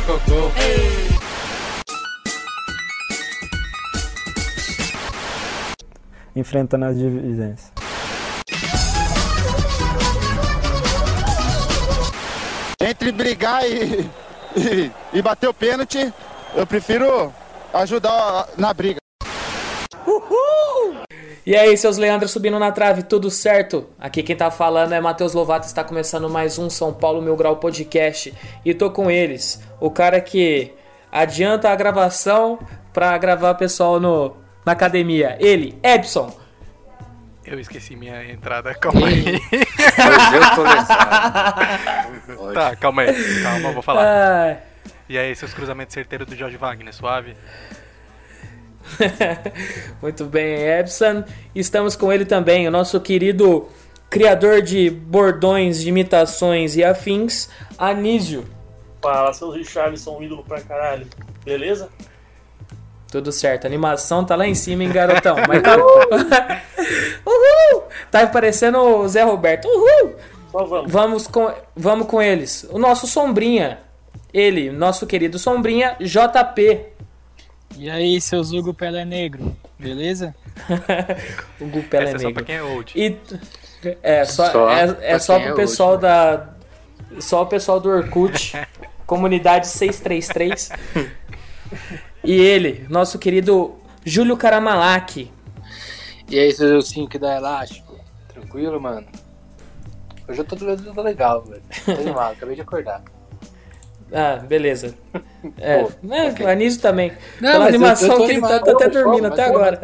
Gol. enfrentando as divisões. Entre brigar e, e, e bater o pênalti, eu prefiro ajudar na briga. E aí, seus Leandros subindo na trave, tudo certo? Aqui quem tá falando é Matheus Lovato, está começando mais um São Paulo Mil Grau Podcast. E tô com eles, o cara que adianta a gravação pra gravar pessoal no, na academia. Ele, Epson. Eu esqueci minha entrada, calma aí. Hoje eu tô lesado. Tá, calma aí, calma, eu vou falar. Ah, E aí, seus cruzamentos certeiros do Jorge Wagner, suave? Muito bem, Epson. Estamos com ele também, o nosso querido criador de bordões, de imitações e afins, Anísio. Fala, seus Richarlison, ídolo pra caralho. Beleza? Tudo certo, a animação tá lá em cima, hein, garotão? Mas tá... Uhul! Tá parecendo o Zé Roberto. Uhul! Só vamos. Vamos com, vamos com eles. O nosso Sombrinha. Ele, nosso querido Sombrinha, JP. E aí, seu Hugo Pelé Negro, beleza? o Gu Pelé Essa é só pra Negro. quem é old. E é só, Só é, é pra só quem pro é pessoal hoje, da só o pessoal do Orkut, comunidade 633. e ele, nosso querido Júlio Caramalaki. E aí, seu Zeucinho que dá elástico? Tranquilo, mano? Hoje eu tô, tô legal, velho. Tô animado, acabei de acordar. Ah, beleza. É, Pô, né, ok. o Anísio também. Não, Pela animação que ele tá, tá até dormindo até agora.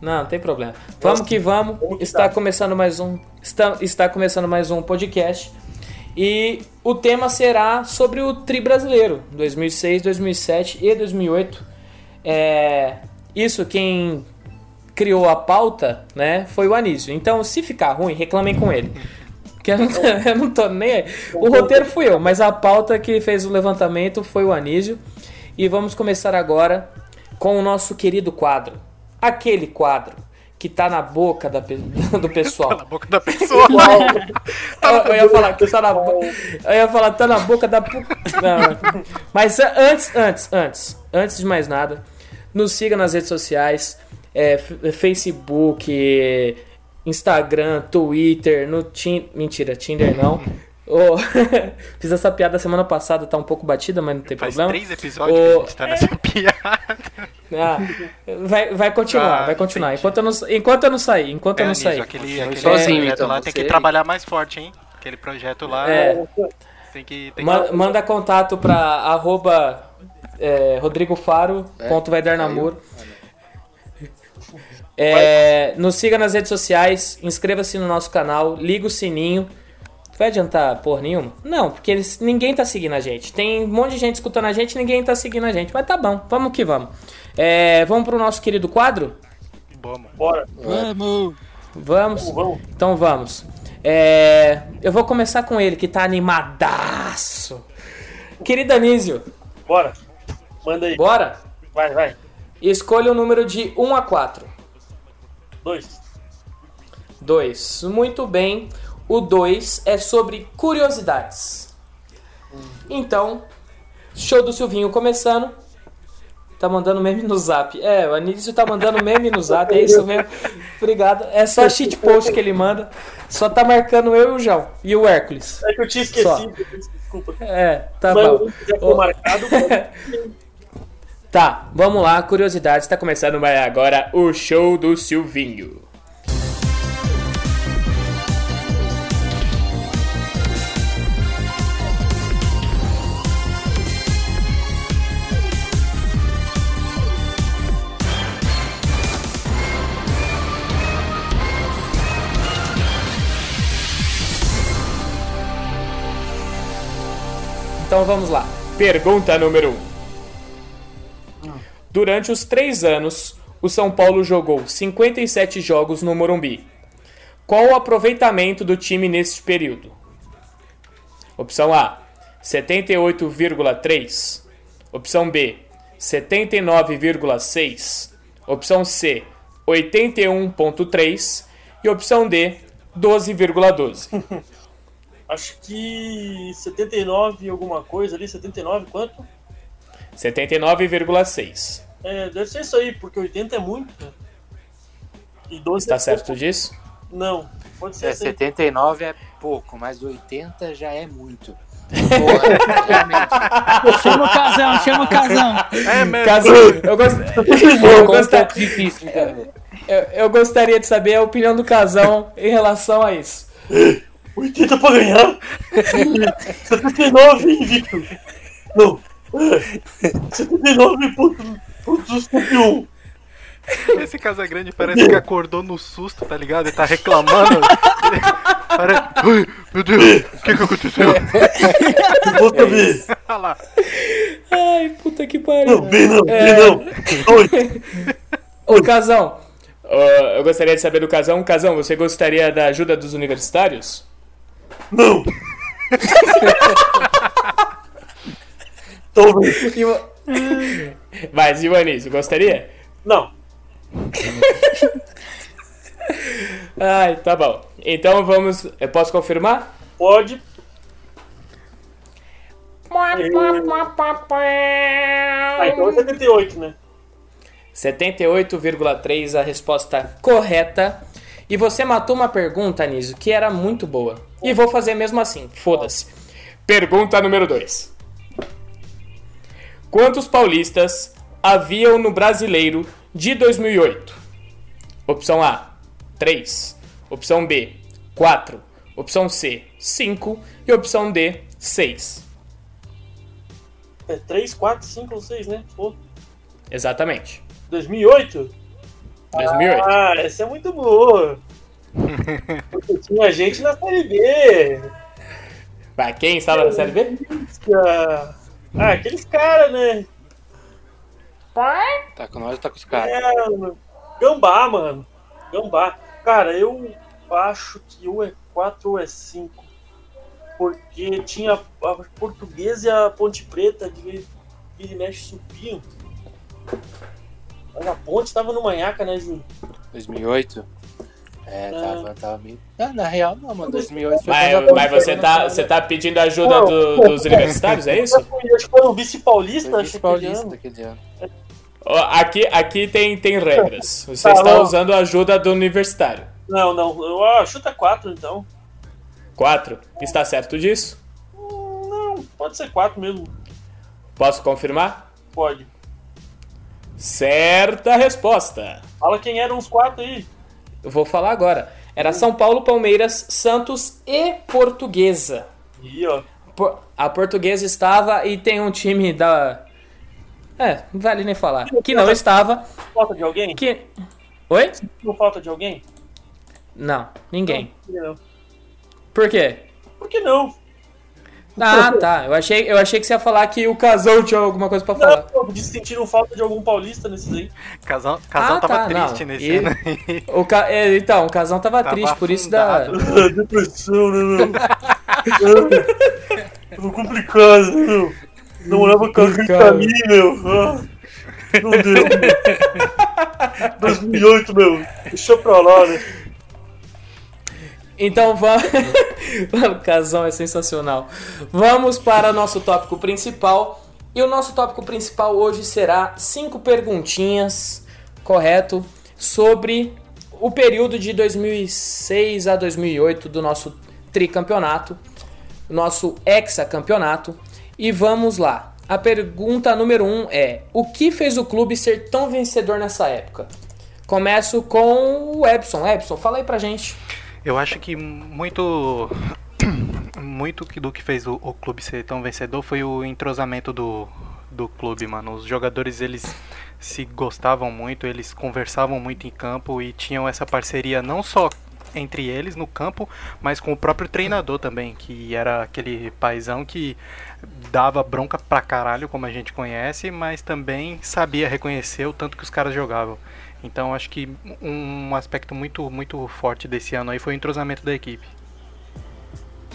Não, não tem problema. Vamos que vamos. Está começando mais um. Está, está começando mais um podcast. E o tema será sobre o Tri Brasileiro, 2006, 2007 e 2008. É, isso quem criou a pauta, né, foi o Anísio. Então, se ficar ruim, reclamem com ele. Que eu não, tô, eu não tô nem aí. O roteiro fui eu, mas a pauta que fez o levantamento foi o Anísio. E vamos começar agora com o nosso querido quadro. Aquele quadro que tá na boca da do pessoal. Na boca da pessoa. Eu, eu ia falar que tá na Eu ia falar, tá na boca da. Não. Mas antes, antes, antes, antes de mais nada, nos siga nas redes sociais, é, Facebook, Instagram, Twitter, no Tin... Mentira, Tinder não. Ô, Fiz essa piada semana passada, tá um pouco batida, mas não tem Faz problema. três episódios que a gente tá nessa piada. Ah, vai, vai continuar, Ah, vai continuar. Enquanto eu não, enquanto eu não sair, enquanto eu não sair. aquele, aquele sozinho, projeto então, lá tem que trabalhar mais forte, hein? Aquele projeto lá É. tem que... Tem Ma- que... manda contato pra arroba é, Rodrigo Faro, É, É, nos siga nas redes sociais, inscreva-se no nosso canal, liga o sininho. Vai adiantar porra nenhuma? Não, porque eles, ninguém tá seguindo a gente. Tem um monte de gente escutando a gente, ninguém tá seguindo a gente. Mas tá bom, vamos que vamos. É, vamos pro nosso querido quadro? Mano. Bora. Vamos! Vamos? Vamos, vamos. Então vamos. É, eu vou começar com ele, que tá animadaço. Querido Anísio, Bora. Manda aí. bora? Vai, vai. Escolha o número de 1 a 4. Dois. 2. Muito bem. O 2 é sobre curiosidades. Então, show do Silvinho começando. Tá mandando meme no zap. É, o Anísio tá mandando meme no zap, é isso mesmo. Obrigado. É só cheat post que ele manda. Só tá marcando eu e o João. E o Hércules. É que eu tinha esquecido. Desculpa. É, tá Mas bom. eu já foi Ô. marcado. Tá, vamos lá, curiosidades. Tá começando agora o show do Silvinho. Então vamos lá. Pergunta número 1. Um. Durante os três anos, o São Paulo jogou 57 jogos no Morumbi. Qual o aproveitamento do time neste período? Opção A: 78,3. Opção B: 79,6. Opção C: 81,3. E opção D: 12,12. Acho que 79 alguma coisa ali, 79 quanto? 79,6. É, deve ser isso aí, porque 80 é muito. Né? E 12 Está é certo pouco. disso? Não, pode ser. É, 79 é pouco, mas 80 já é muito. Porra, realmente. Chama o casão, chama o casão. É mesmo. Casão, eu, gost... eu, gostaria... difícil, eu, eu gostaria de saber a opinião do casão em relação a isso. 80 pra ganhar? 79, hein, Victor? Não. 79.1. Esse Casagrande parece que acordou no susto, tá ligado? Ele tá reclamando. Parece... Ai, meu Deus, o que que aconteceu? Vou saber. Olha lá. Ai, puta que pariu. Não, bem não, é... bem não. Ô, Casão, uh, eu gostaria de saber do Casão. Casão, você gostaria da ajuda dos universitários? Não! Talvez. Mas, Ivanis, gostaria? Não. Ai, tá bom. Então vamos. Eu posso confirmar? Pode. Ah, então é 78, né? 78,3 a resposta correta. E você matou uma pergunta, Anísio, que era muito boa. E vou fazer mesmo assim, foda-se. Pergunta número 2. Quantos paulistas haviam no brasileiro de 2008? Opção A, 3. Opção B, 4. Opção C, 5. E opção D, 6. É 3, 4, 5 ou 6, né? Pô. Exatamente. 2008? 2008. Ah, essa é muito boa. Porque tinha gente na Série B. Vai, quem estava na Série B? Ah, aqueles caras, né? Tá com nós ou tá com os caras? É, Gambá, mano. Gambá. Cara, eu acho que ou é 4 ou é 5. Porque tinha a portuguesa e a Ponte Preta de vira e mexe subiam. Mas a ponte tava no Manhaca, né, Júlio? 2008? É, tava, tava meio. Não, na real, não, mano. 2008 foi Mas, mas você, tá, você tá pedindo ajuda do, dos universitários, é isso? Acho que foi o vice-paulista, vice-paulista aquele ano. Aqui, aqui tem, tem regras. Você está bom. usando a ajuda do universitário. Não, não. Eu, ah, chuta 4 então. 4. Está certo disso? Não, pode ser 4 mesmo. Posso confirmar? Pode. Certa resposta. Fala quem eram os 4 aí. Eu vou falar agora. Era São Paulo, Palmeiras, Santos e Portuguesa. Ih, ó. Por- A Portuguesa estava e tem um time da. É, não vale nem falar. Que não estava. Falta de alguém? Que. Oi? Não falta de alguém? Não, ninguém. Por que não? Por quê? Por que não? Ah, tá. Eu achei, eu achei que você ia falar que o Casão tinha alguma coisa pra falar. Não, pô, que sentiram falta de algum paulista nesses aí. Casal, casal Ah, tava tá, triste não. nesse E- ano aí. O ca... é, então, o Casão tava, Tava triste, por isso da. afundado. Depressão, né, meu? Tava complicado, né, meu? Namorava com a Rita Cara. Lee, meu. Ah, não deu. 2008, meu. Deixa pra lá, né? Então vamos. o Casão é sensacional. Vamos para nosso tópico principal. E o nosso tópico principal hoje será cinco perguntinhas, correto, sobre o período de 2006 a 2008 do nosso tricampeonato, nosso hexacampeonato. E vamos lá. A pergunta número um é: o que fez o clube ser tão vencedor nessa época? Começo com o Epson. Epson, fala aí pra gente. Eu acho que muito muito do que fez o, o clube ser tão vencedor foi o entrosamento do, do clube, mano. Os jogadores eles se gostavam muito, eles conversavam muito em campo e tinham essa parceria não só entre eles no campo, mas com o próprio treinador também, que era aquele paizão que dava bronca pra caralho, como a gente conhece, mas também sabia reconhecer o tanto que os caras jogavam. Então acho que um aspecto muito, muito forte desse ano aí foi o entrosamento da equipe.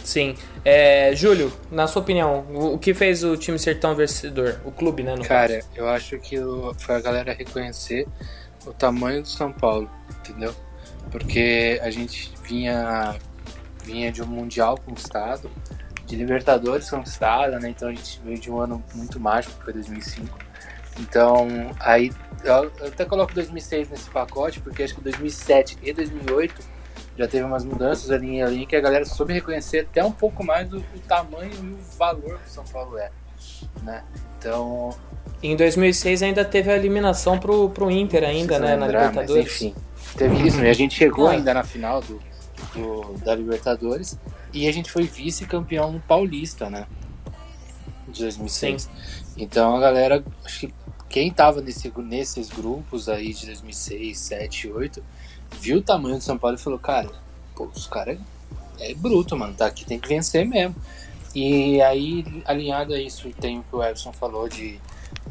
Sim. É, Júlio, na sua opinião, o que fez o time ser tão vencedor? O clube, né? Cara, caso? eu acho que foi a galera reconhecer o tamanho do São Paulo, entendeu? Porque a gente vinha, vinha de um Mundial conquistado, de Libertadores conquistada, né? Então a gente veio de um ano muito mágico, que foi 2005. Então, aí eu até coloco 2006 nesse pacote, porque acho que 2007 e 2008 já teve umas mudanças ali em linha que a galera soube reconhecer até um pouco mais do, do tamanho e o valor que o São Paulo é, né? Então... Em 2006 ainda teve a eliminação pro, pro Inter ainda, né, lembrar, na Libertadores. Enfim, teve isso, né? A gente chegou ah. ainda na final do, do, da Libertadores e a gente foi vice-campeão paulista, né? De 2006. Sim. Então a galera, acho que quem tava nesse, nesses grupos aí de 2006, 7, 8 viu o tamanho do São Paulo e falou, cara, pô, os caras é, é bruto, mano, tá aqui, tem que vencer mesmo. E aí, alinhado a isso, tem o que o Everson falou de,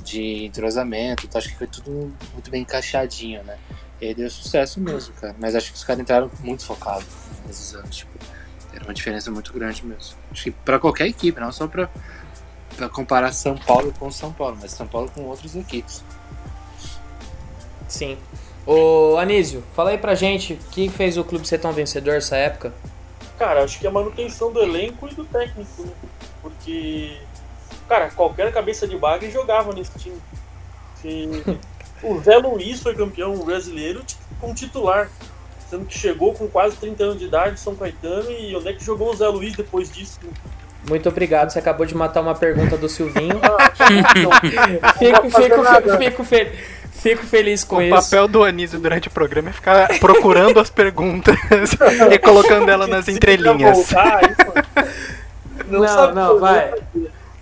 de entrosamento, então acho que foi tudo muito bem encaixadinho, né? E aí deu sucesso mesmo, cara. Mas acho que os caras entraram muito focados nesses anos, tipo, era uma diferença muito grande mesmo. Acho que pra qualquer equipe, não só pra, pra comparar São Paulo com São Paulo, mas São Paulo com outras equipes. Sim. Ô Anísio, fala aí pra gente, o que fez o clube ser tão vencedor nessa época? Cara, acho que a manutenção do elenco e do técnico, né? Porque, cara, qualquer cabeça de bagre jogava nesse time. O Zé Luiz foi campeão brasileiro com titular, sendo que chegou com quase 30 anos de idade, São Caetano, e onde é que jogou o Zé Luiz depois disso? Muito obrigado, você acabou de matar uma pergunta do Silvinho. Ah, fico, fico, fico, fico, Fico feliz com o isso. O papel do Anísio durante o programa é ficar procurando as perguntas e colocando ela nas entrelinhas. não, não, não vai.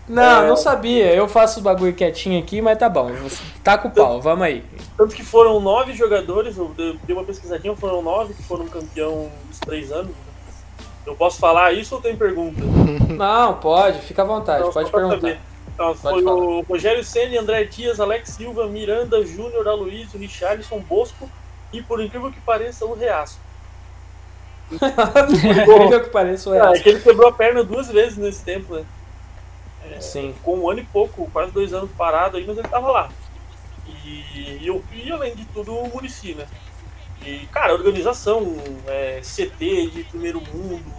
Não, é... não sabia. Eu faço o bagulho quietinho aqui, mas tá bom. Tá com o pau, vamos aí. Tanto que foram nove jogadores, eu dei uma pesquisadinha, foram nove que foram campeão dos três anos. Eu posso falar isso ou tem pergunta? Não, pode, fica à vontade, pode perguntar. Então, foi falar. o Rogério Senna, André Dias, Alex Silva, Miranda, Júnior, Aloysio, Richarlison, Bosco e, por incrível que pareça, o Reaço. por incrível que pareça, o Reaço. É, é que ele quebrou a perna duas vezes nesse tempo, né? Sim. Com um ano e pouco, quase dois anos parado aí, mas ele tava lá. E, e, e além de tudo, o Murici, né? E, cara, organização, é, CT de primeiro mundo,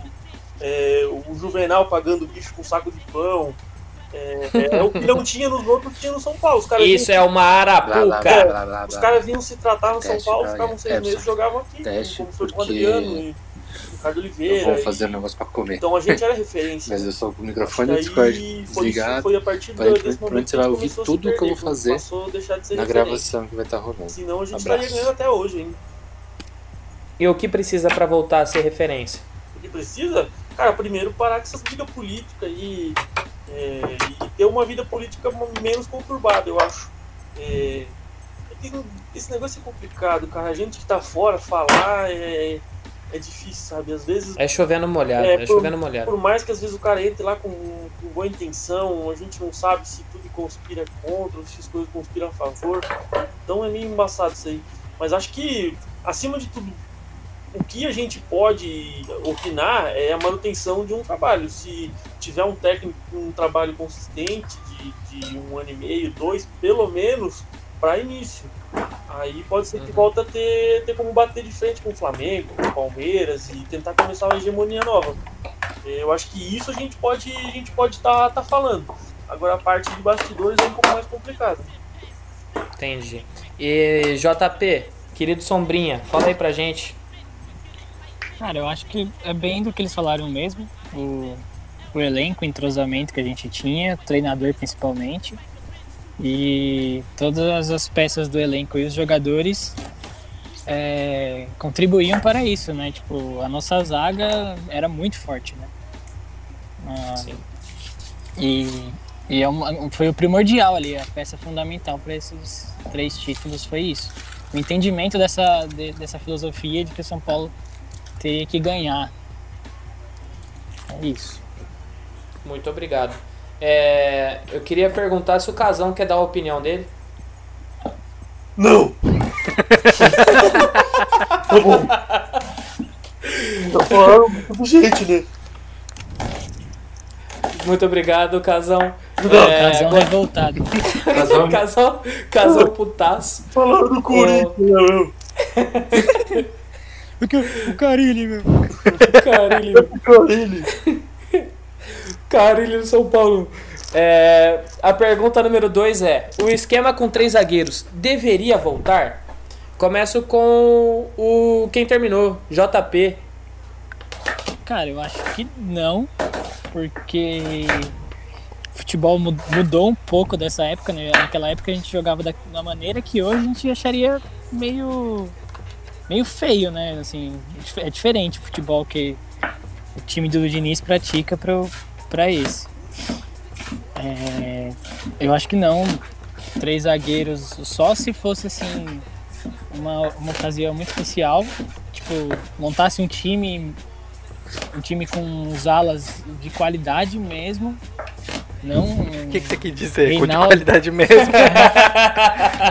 é, o Juvenal pagando bicho com saco de pão, é, é, é, o que não tinha nos outros, tinha no São Paulo. Os caras Isso é uma arapuca. É, os caras vinham se tratar no São Paulo, ficavam seis meses e jogavam aqui. Teste, como foi com o Adriano e Ricardo Oliveira. Eu vou fazer um negócio pra comer. Então a gente era referência. Mas eu sou com o microfone do Discord desligado. Foi a partir desse momento você vai ouvir tudo o que eu vou fazer de na gravação que vai estar rolando. Senão a gente estaria ganhando até hoje ainda. E o que precisa pra voltar a ser referência? O que precisa? Cara, primeiro parar com essas brigas políticas e é, e ter uma vida política menos conturbada, eu acho. É esse negócio é complicado, cara. A gente que tá fora falar é, é difícil, sabe? Às vezes. É chovendo molhado, é, é por, chovendo molhado. Por mais que às vezes o cara entre lá com, com, boa intenção, a gente não sabe se tudo conspira contra, se as coisas conspiram a favor. Então é meio embaçado isso aí. Mas acho que, acima de tudo, o que a gente pode opinar é a manutenção de um trabalho. Se tiver um técnico com um trabalho consistente de, de um ano e meio, dois, pelo menos, para início. Aí pode ser que uhum. volte a ter, ter como bater de frente com o Flamengo, com o Palmeiras e tentar começar uma hegemonia nova. Eu acho que isso a gente pode a gente pode estar tá, tá falando. Agora a parte de bastidores é um pouco mais complicada. Entendi. E JP, querido Sombrinha, fala aí pra gente Cara, eu acho que é bem do que eles falaram mesmo. O, o elenco, o entrosamento que a gente tinha, treinador principalmente. E todas as peças do elenco e os jogadores é, contribuíam para isso, né? Tipo, a nossa zaga era muito forte, né? Ah, Sim. E, e é uma, foi o primordial ali, a peça fundamental para esses três títulos foi isso. O entendimento dessa, de, dessa filosofia de que o São Paulo ter que ganhar. É isso. Muito obrigado. É, eu queria perguntar se o Casão quer dar a opinião dele. Não! tá bom. Tá falando do gente, né? Muito obrigado, Casão. Não, é, casão agora... revoltado. Casão, casão, casão putaço. Falando do Corinthians, meu. o Carilli, meu. O Carilli. O Carilli. Carilli do São Paulo. É, a pergunta número 2 é: o esquema com três zagueiros deveria voltar? Começo com o quem terminou, JP. Cara, eu acho que não, porque futebol mudou um pouco dessa época, né? Naquela época a gente jogava da, da maneira que hoje a gente acharia meio meio feio, né? Assim, é diferente o futebol que o time do Diniz pratica para esse. É, eu acho que não. Três zagueiros, só se fosse assim uma, uma ocasião muito especial, tipo, montasse um time um time com os alas de qualidade mesmo. Não. O que, que você quis dizer? Reinaldo... Com de qualidade mesmo?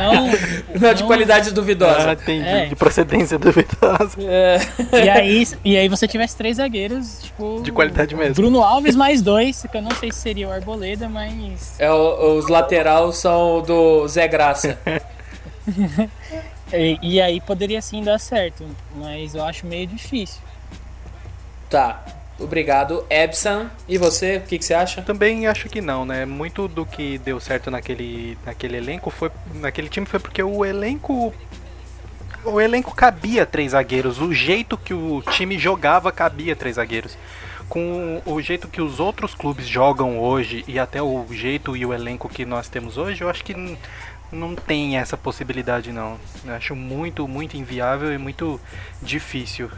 não, não, de qualidade duvidosa. Ah, entendi. É. De procedência duvidosa. É. E, aí, e aí você tivesse três zagueiros, tipo. De qualidade mesmo. Bruno Alves mais dois, que eu não sei se seria o Arboleda, mas. É, os laterais são do Zé Graça. e, e aí poderia sim dar certo, mas eu acho meio difícil. Tá. Obrigado, Ebson. E você, o que, que, você acha? Também acho que não, né? Muito do que deu certo naquele, naquele elenco foi. Naquele time foi porque o elenco. O elenco cabia três zagueiros. O jeito que o time jogava cabia três zagueiros. Com o jeito que os outros clubes jogam hoje e até o jeito e o elenco que nós temos hoje, eu acho que não tem essa possibilidade não. Eu acho muito, muito inviável e muito difícil.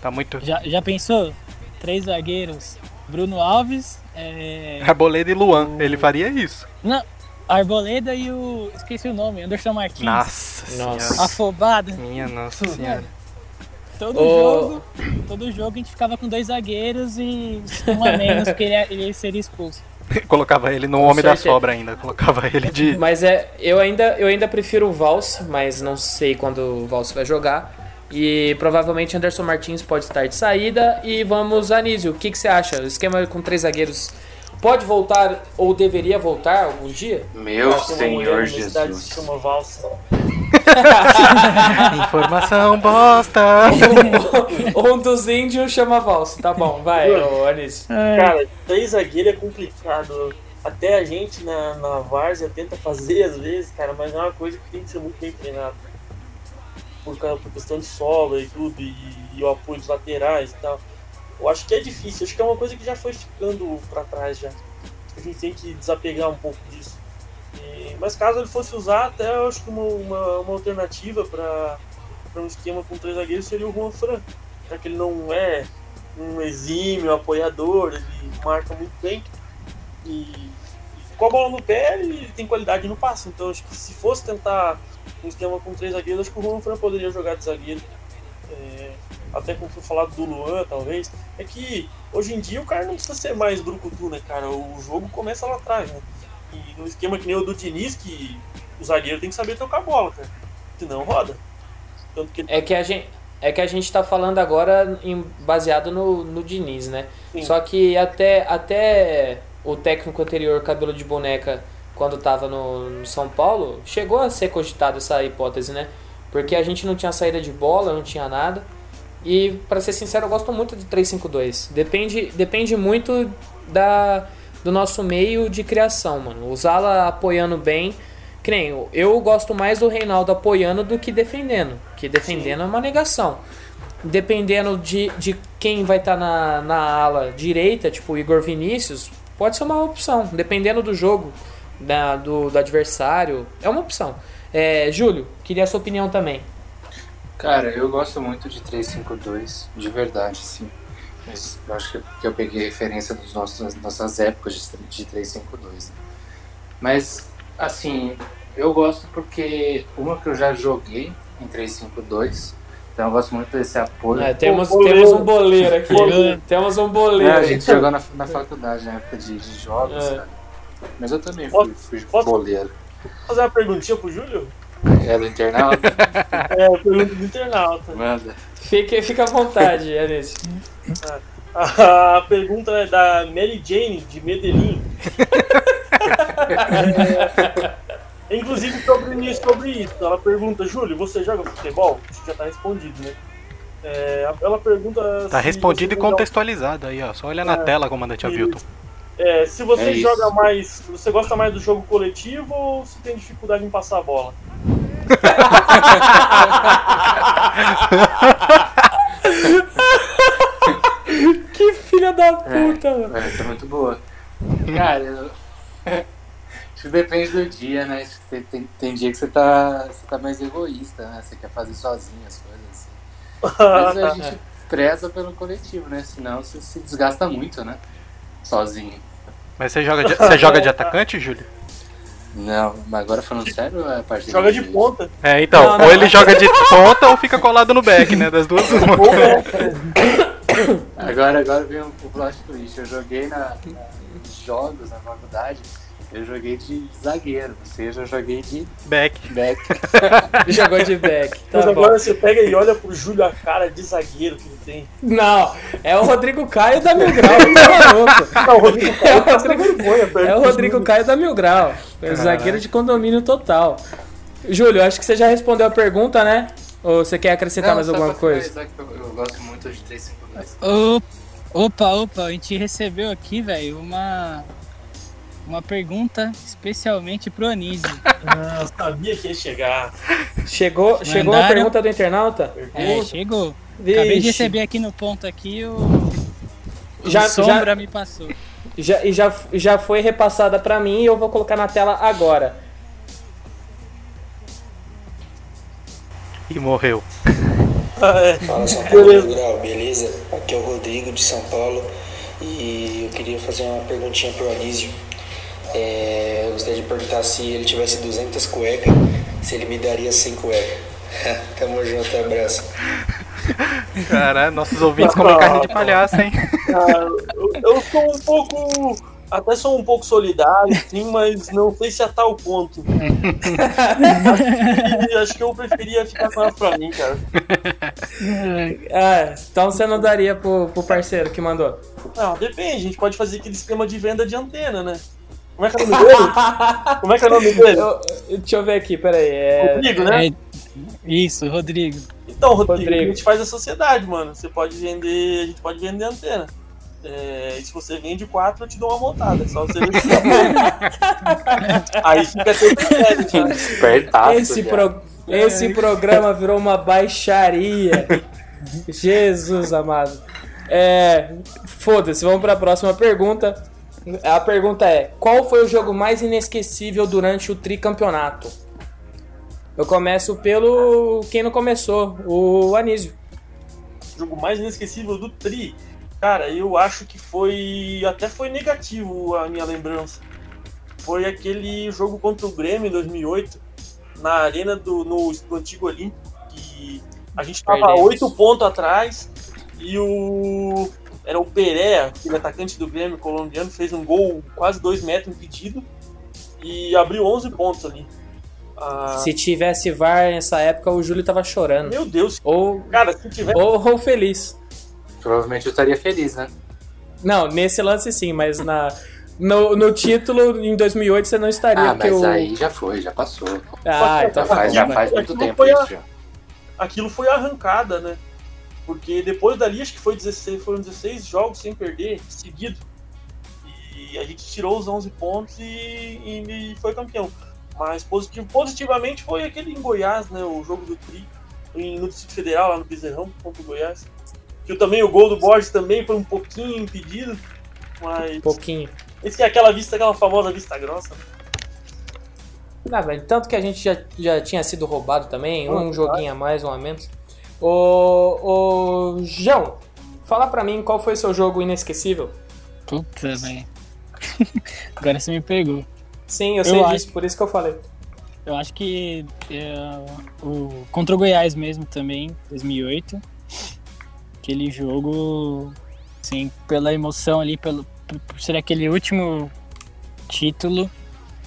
Tá muito. Já, já pensou? Três zagueiros. Bruno Alves. É... Arboleda e Luan. O... Ele faria isso. Não. Arboleda e o. Esqueci o nome, Anderson Martins. Nossa, nossa. Afobado. Minha nossa senhora. Todo oh. jogo, todo jogo a gente ficava com dois zagueiros e um a menos porque ele, ele seria expulso. Colocava ele no com homem certeza. da sobra ainda, colocava ele de. Mas é, eu ainda, eu ainda prefiro o Vals, mas não sei quando o Vals vai jogar. E provavelmente Anderson Martins pode estar de saída. E vamos, Anísio, o que, que você acha? O esquema com três zagueiros pode voltar ou deveria voltar algum dia? Meu Senhor Jesus. Chama valsa. Informação bosta! um dos índios chama valsa. Tá bom, vai, Anísio. Cara, três zagueiros é complicado. Até a gente na, na várzea tenta fazer às vezes, cara, mas é uma coisa que tem que ser muito bem treinado por, por questão de sobra e tudo, e, e, o apoio dos laterais e tal. Eu acho que é difícil, acho que é uma coisa que já foi ficando para trás já. A gente tem que desapegar um pouco disso. E, mas caso ele fosse usar, até eu acho que uma, uma, uma alternativa para um esquema com três zagueiros seria o Juan Fran, já que ele não é um exímio apoiador, ele marca muito bem. E, e com a bola no pé, ele tem qualidade no passe. Então acho que se fosse tentar um esquema com três zagueiros, acho que o Juan Fran poderia jogar de zagueiro. É, até como foi falado do Luan, talvez. É que hoje em dia o cara não precisa ser mais brucutu, né, cara? O jogo começa lá atrás, né? E no esquema que nem o do Diniz, que o zagueiro tem que saber tocar a bola, cara. Senão roda. Que... É que a gente. É que a gente tá falando agora em, baseado no, no Diniz, né? Sim. Só que até, até o técnico anterior, cabelo de boneca, quando estava no, no, São Paulo, chegou a ser cogitado essa hipótese, né? Porque a gente não tinha saída de bola, não tinha nada. E, para ser sincero, eu gosto muito de 3-5-2. Depende, depende muito da, do nosso meio de criação, mano. Usá-la apoiando bem. Que nem, eu gosto mais do Reinaldo apoiando do que defendendo. Que defendendo Sim. é uma negação. Dependendo de, de quem vai estar tá na, na ala direita, tipo Igor Vinícius, pode ser uma opção, dependendo do jogo da, do, do adversário. É uma opção. É, Júlio, queria a sua opinião também. Cara, eu gosto muito de 352, de verdade, sim. Mas eu acho que eu peguei referência das nossas, nossas épocas de, de 352. Né? Mas, assim, eu gosto porque uma que eu já joguei em 352 Então eu gosto muito desse apoio. É, temos, boleiro. temos um boleiro aqui. Temos um É, boleiro. a gente jogou na, na faculdade, na época de, de jogos, É. cara. Mas eu também Posso- fui, fui posso- boleiro. fazer uma perguntinha pro Júlio? É do internauta? É, pergunta do internauta. Manda. Fique, fica à vontade, Anísio. A pergunta é da Mary Jane, de Medellín. É, inclusive sobre, sobre isso. Ela pergunta, Júlio, você joga futebol? Acho que já tá respondido, né? É, ela pergunta. Tá respondido e você joga- contextualizado aí, ó. Só olha na É. tela, comandante Avilton. É, se você É isso. joga mais. Você gosta mais do jogo coletivo ou se tem dificuldade em passar a bola? Que filha da puta, mano. É, essa é muito boa. Cara, eu... acho que depende do dia, né? Acho que Tem, tem, tem dia que você tá, você tá mais egoísta, né? Você quer fazer sozinho as coisas assim. Mas a gente preza pelo coletivo, né? Senão você se desgasta muito, né? Sozinho. Mas você joga de, você joga de atacante, Júlio? Não, mas agora falando sério, é a partir Joga de ponta. É, então, Não, não. ou ele joga de ponta ou fica colado no back, né? Das duas uma. Ou é, Agora, agora vem o, o plot twist. Eu joguei na, na- nos jogos na faculdade, eu joguei de zagueiro, ou seja, eu joguei de Back. back. Jogou de back. Tá mas bom. agora você pega e olha pro Júlio a cara de zagueiro que ele tem. Não, é o Rodrigo Caio da Mil Grau, tá maluco. Não, o Rodrigo É o passa Rodrigo, vergonha, é o do Rodrigo. Caio da Mil Grau. É o zagueiro de condomínio total. Júlio, acho que você já respondeu a pergunta, né? Ou você quer acrescentar mais só alguma coisa? que Eu, eu gosto muito de 352. Ô, Opa, opa, a gente recebeu aqui, velho, uma uma pergunta especialmente pro Anísio. Ah, eu sabia que ia chegar. Chegou, chegou a Mandaram- pergunta do internauta? É, chegou. Acabei de Vixe. receber aqui no ponto aqui o, o Já- Sombra me passou. Já, e já, já foi repassada pra mim e eu vou colocar na tela agora. E morreu. Ah, é. Fala São Paulo Grau, beleza? Aqui é o Rodrigo de São Paulo e eu queria fazer uma perguntinha pro Anísio. É, eu gostaria de perguntar se ele tivesse 200 cuecas, se ele me daria 100 cuecas. Tamo junto, abraço. Caralho, nossos ouvintes comem carne de palhaço, hein? Ah, eu, eu sou um pouco. Até sou um pouco solidário, sim, mas não sei se a tal ponto. acho, que, acho que eu preferia ficar com ela pra mim, cara. Ah, então você não daria pro, pro parceiro que mandou. Não, depende, a gente pode fazer aquele esquema de venda de antena, né? Como é que é o nome dele? Como é que é o nome dele? Eu- deixa eu ver aqui, peraí. É, Rodrigo, né? É, isso, Rodrigo. Então, Rodrigo, Rodrigo. a gente faz a sociedade, mano. Você pode vender. A gente pode vender antena. É, e se você vende quatro, eu te dou uma montada. É só você ver se Aí fica teu critério, tá? Esse, pro- esse programa virou uma baixaria. Jesus amado. É, Foda-se, vamos pra próxima pergunta. A pergunta é: Qual foi o jogo mais inesquecível durante o tricampeonato? Eu começo pelo quem não começou, o Anísio. O jogo mais inesquecível do Tri. Cara, eu acho que foi. Até foi negativo a minha lembrança. Foi aquele jogo contra o Grêmio em 2008, na arena do, no, no antigo Olímpico, que a gente tava oito pontos atrás e o. Era o Pereira, aquele atacante do Grêmio colombiano, fez um gol quase dois metros impedido e abriu 11 pontos ali. Ah, Se tivesse VAR nessa época, o Júlio tava chorando. meu Deus, Ou, cara, se tiver. ou, ou feliz. Provavelmente eu estaria feliz, né? Não, nesse lance sim, mas na, no, no título em 2008 você não estaria. Ah, mas o... aí já foi, já passou. Ah, Já então faz, já faz muito Aquilo tempo foi a- isso já. aquilo foi arrancada, né? Porque depois dali, acho que foi 16, foram 16 jogos sem perder, seguido. E a gente tirou os 11 pontos e, e- e foi campeão. Mas positivo, positivamente foi aquele em Goiás, né? O jogo do Tri, em- no Distrito Federal, lá no Bezerrão, contra o Goiás. Que também o gol do Borges também foi um pouquinho impedido. Mas. Um pouquinho. Esse é aquela vista, aquela famosa vista grossa. Ah, velho, tanto que a gente já, já tinha sido roubado também, um Ah, joguinho a mais, um a menos. Ô, ô, João, fala pra mim qual foi o seu jogo inesquecível. Puta, velho. Agora você me pegou. Sim, eu Eu sei acho. disso, por isso que eu falei. Eu acho que é, o contra o Goiás mesmo também, 2008. Aquele jogo, assim, pela emoção ali, pelo, por ser aquele último título,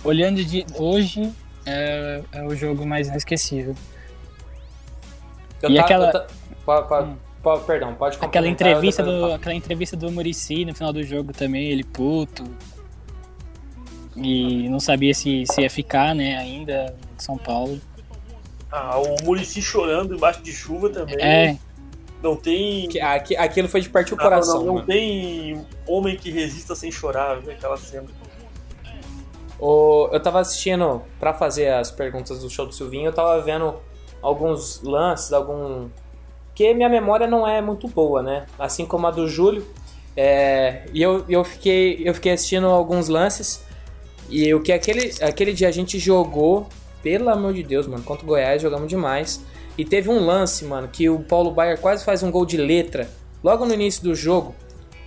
olhando de hoje, é, é o jogo mais inesquecível. Eu E tá- aquela- tá- po- po- Hum. po- perdão, pode Aquela entrevista, do, aquela entrevista do Murici no final do jogo também, ele puto. E não sabia se, se ia ficar, né, ainda em São Paulo. Ah, o Murici chorando embaixo de chuva também. É, Não tem. Que- aqui- Aquilo foi de partir o Ah, coração, não, não mano. tem homem que resista sem chorar, né, aquela cena. O- eu tava assistindo, pra fazer as perguntas do show do Silvinho, eu tava vendo alguns lances, algum. Que minha memória não é muito boa, né? Assim como a do Júlio. É, E eu, eu, fiquei, eu fiquei assistindo alguns lances. E o que aquele, aquele dia a gente jogou, pelo amor de Deus, mano, contra o Goiás, jogamos demais. E teve um lance, mano, que o Paulo Baier quase faz um gol de letra logo no início do jogo.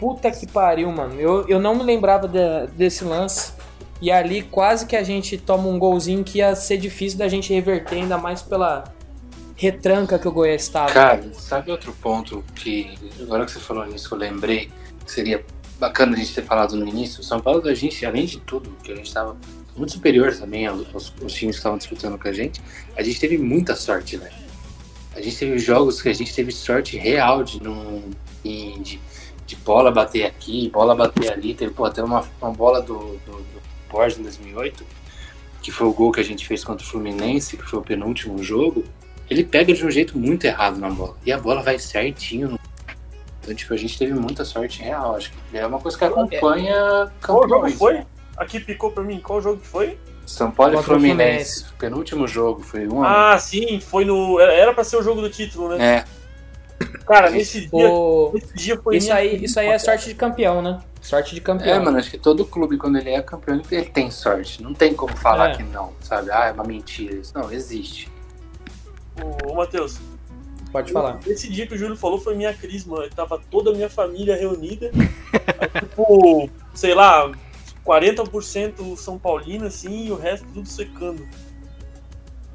Puta que pariu, mano. Eu, eu não me lembrava da- desse lance. E ali quase que a gente toma um golzinho que ia ser difícil da gente reverter, ainda mais pela retranca que o Goiás estava. Cara, sabe outro ponto que, agora que você falou nisso, eu lembrei, que seria bacana a gente ter falado no início? O São Paulo, a gente, além de tudo, que a gente estava muito superior também aos, aos- times que estavam disputando com a gente, a gente teve muita sorte, né? A gente teve jogos que a gente teve sorte real de em- de, de bola bater aqui, bola bater ali. Teve pô, até uma, uma bola do, do, do Borges em 2008, que foi o gol que a gente fez contra o Fluminense, que foi o penúltimo jogo. Ele pega de um jeito muito errado na bola. E a bola vai certinho. Então, tipo, a gente teve muita sorte real. Acho que é uma coisa que acompanha Qual jogo foi? Aqui picou pra mim, qual jogo que foi? São Paulo e o Fluminense. Penúltimo jogo, foi um Ah, sim, foi no. era- pra ser o jogo do título, né? É, Cara, nesse dia, O- nesse dia foi. Isso aí, isso aí é sorte de campeão, né? Sorte de campeão. é, mano, acho que todo clube, quando ele é campeão, ele tem sorte. Não tem como falar É. que não, sabe? Ah, é uma mentira isso. Não, existe. Ô, ô Matheus, Pode falar. esse dia que o Júlio falou foi minha crise, mano. Tava toda a minha família reunida. Tipo, sei lá, 40% São Paulino, assim, e o resto tudo secando.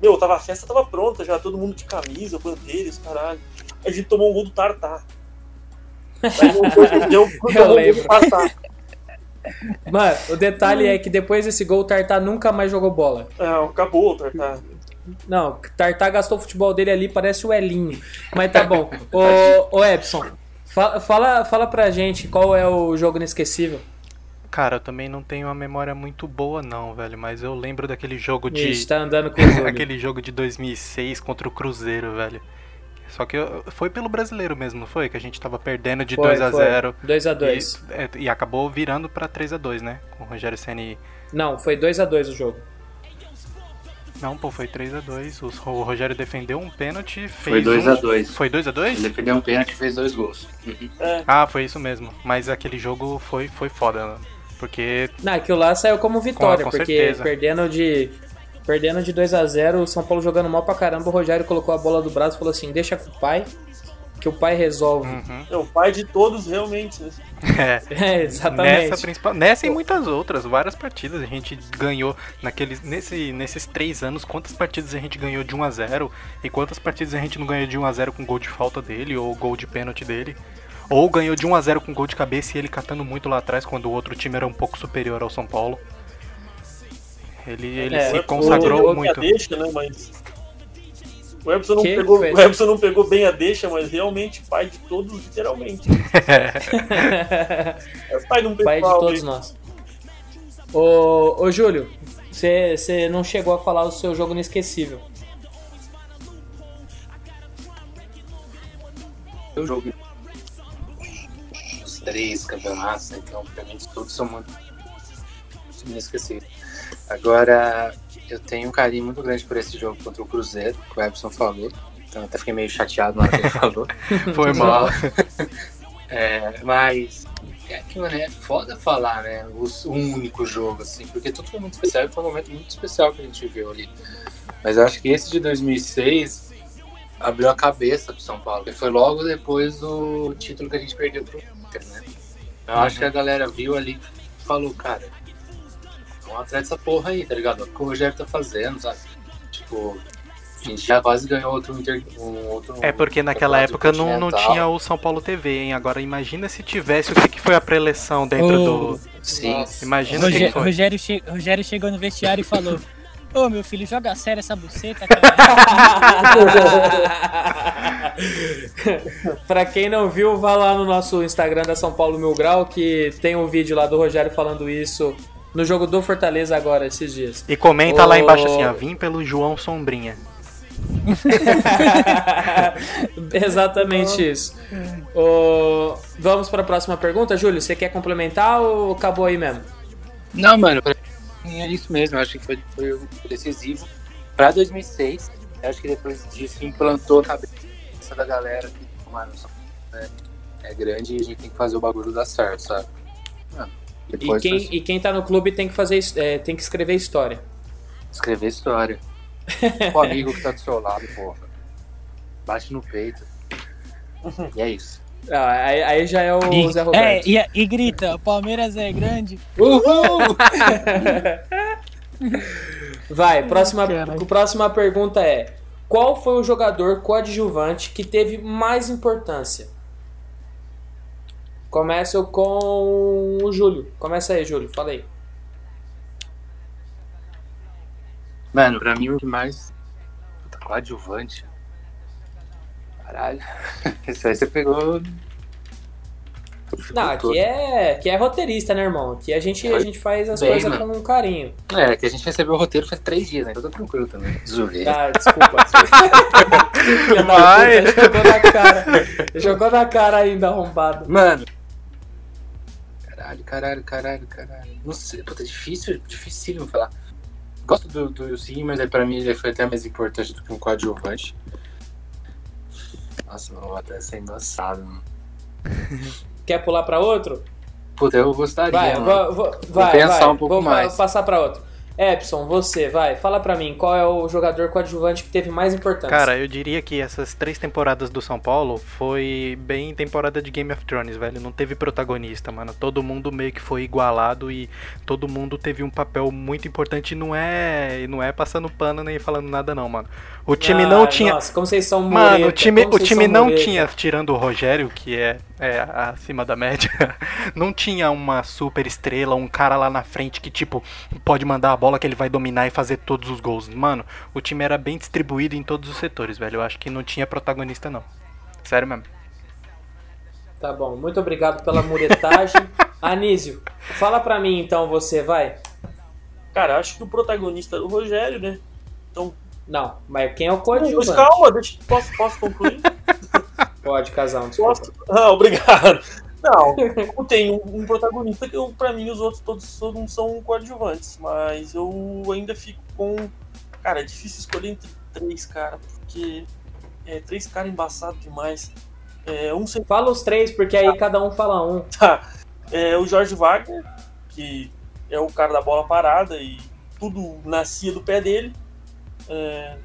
Meu, tava, a festa tava pronta já, todo mundo de camisa, bandeiras, caralho. A gente tomou um gol do Tartar. Aí deu, do lembro. Mano, o detalhe é que depois desse gol, o Tartar nunca mais jogou bola. É, acabou o Tartar. Não, Tartar gastou o futebol dele ali, parece o Elinho. Mas tá bom. Ô, ô Epson, fa- fala, fala pra gente qual é o jogo inesquecível. Cara, eu também não tenho uma memória muito boa não, velho, mas eu lembro daquele jogo de Ixi, tá andando com o aquele jogo de 2006 contra o Cruzeiro, velho. Só que eu- foi pelo brasileiro mesmo, não foi? Que a gente tava perdendo de Foi, 2 a foi. 0 2x2. E, é, e acabou virando pra 3 a 2 né? Com o Rogério Ceni. Não, foi 2x2 o jogo. Não, pô, foi 3 a 2 O, Rogério defendeu um pênalti, fez Foi 2 um- a 2 Foi 2 a 2 Ele defendeu um pênalti e fez dois gols. Uhum. Ah, foi isso mesmo. Mas aquele jogo foi, foi foda, porque Não, aquilo lá saiu como vitória, Com- com porque certeza. perdendo de. Perdendo de 2x0, o São Paulo jogando mal pra caramba, o Rogério colocou a bola do braço e falou assim, deixa com o pai, que o pai resolve. uhum. É o pai de todos, realmente. Né? É, É, exatamente. Nessa, principal, nessa e muitas outras, várias partidas a gente ganhou naqueles, nesse, nesses três anos. Quantas partidas a gente ganhou de 1 a 0 e quantas partidas a gente não ganhou de 1 a 0 com gol de falta dele ou gol de pênalti dele? Ou ganhou de 1 a 0 com gol de cabeça e ele catando muito lá atrás quando o outro time era um pouco superior ao São Paulo. Ele, ele É, se consagrou muito. a deixa, né? Mas. O Epson, não Que pegou, o Epson não pegou bem a deixa, mas realmente pai de todos, literalmente. É pai de um pai de todos aí. nós. Ô, ô Júlio, você não chegou a falar o seu jogo inesquecível. Eu jogo os três campeonatos, né? então pra mim todos são muito inesquecíveis. Agora, eu tenho um carinho muito grande por esse jogo contra o Cruzeiro, que o Epson falou. Então até fiquei meio chateado na hora que ele falou. Foi mal. É, mas é que, mano, é foda falar, né? Os- Um único jogo, assim, porque tudo foi muito especial e foi um momento muito especial que a gente viveu ali. Mas eu acho que esse de 2006 abriu a cabeça pro São Paulo, porque foi logo depois do título que a gente perdeu pro Inter, né? Eu acho que a galera viu ali e falou, cara, vamos atrás dessa porra aí, tá ligado? O que o Rogério tá fazendo, sabe? tipo, a gente já quase ganhou outro, inter, um outro É porque naquela época não, não tinha o São Paulo TV, hein? Agora imagina se tivesse o que, que foi a preleção dentro Oh. do. Sim. Imagina o que Rogério, que foi. Rogério, che- Rogério chegou no vestiário e falou: Ô meu filho, joga sério essa buceta, cara. pra quem não viu, vá lá no nosso Instagram da São Paulo Mil Grau, que tem um vídeo lá do Rogério falando isso no jogo do Fortaleza agora, esses dias. E comenta lá Ô. embaixo assim, ó, vim pelo João Sombrinha. Exatamente isso. Ô, vamos para a próxima pergunta, Júlio. Você quer complementar ou acabou aí mesmo? Não, mano, é isso mesmo. Acho que foi, foi decisivo pra 2006. Eu acho que depois disso implantou na cabeça da galera que, mano, é, é grande e a gente tem que fazer o bagulho dar certo, sabe? Mano, E quem, e quem tá no clube tem que fazer, é, tem que escrever história. escrever história. o amigo que tá do seu lado, porra. Bate no peito. E é isso. Ah, aí, aí já é o E, Zé é, Roberto. e, e grita: o Palmeiras é grande. Uhul! Vai, próxima, próxima pergunta é: Qual foi o jogador coadjuvante que teve mais importância? Começa com o Júlio. Começa aí, Júlio. Fala aí. Mano, pra mim o que mais. Puta, coadjuvante. Caralho. Isso aí você pegou. Não, aqui é, aqui é roteirista, né, irmão? Aqui a gente, a gente faz as Bem, coisas mano. com carinho. É, que a gente recebeu o roteiro faz três dias, né? Então tá tranquilo também. Zoeira. Ah, desculpa. Vai. puta, Jogou na cara. Jogou na cara ainda, arrombado. Mano. Caralho, caralho, caralho, caralho. Não sei, puta, difícil, dificílimo falar. Gosto do, do sim, mas aí pra mim ele foi até mais importante do que um coadjuvante. Nossa, mano, vou até ser engraçado, mano. Quer pular pra outro? Puta, eu gostaria, Vai, mano. vou, vou, vai, pensar vai. um pouco vou mais. passar pra outro. Epson, você, vai, fala pra mim, qual é o jogador coadjuvante que teve mais importância? Cara, eu diria que essas três temporadas do São Paulo foi bem temporada de Game of Thrones, velho. Não teve protagonista, mano. Todo mundo meio que foi igualado e todo mundo teve um papel muito importante. Não é, não é passando pano nem falando nada, não, mano. O time Ah, não tinha. Nossa, como vocês são Mano, mureta, o time, o time não mureta. tinha, tirando o Rogério, que é, é acima da média, não tinha uma super estrela, um cara lá na frente que, tipo, pode mandar a bola que ele vai dominar e fazer todos os gols. Mano, o time era bem distribuído em todos os setores, velho. Eu acho que não tinha protagonista, não. Sério mesmo. Tá bom, muito obrigado pela muretagem. Anísio, fala pra mim então você, vai. Cara, acho que o protagonista era o Rogério, né? Então, Não, mas quem é o mas coadjuvante? calma, deixa, posso, posso concluir? Pode, casal, desculpa. Posso? Ah, obrigado. Não, como tem um, um protagonista que eu, pra mim os outros todos não são coadjuvantes, mas eu ainda fico com. Cara, é difícil escolher entre três, cara, porque é, três caras embaçados demais. É, um Fala os três, porque aí cada um fala um. Tá. É o Jorge Wagner, que é o cara da bola parada e tudo nascia do pé dele. É,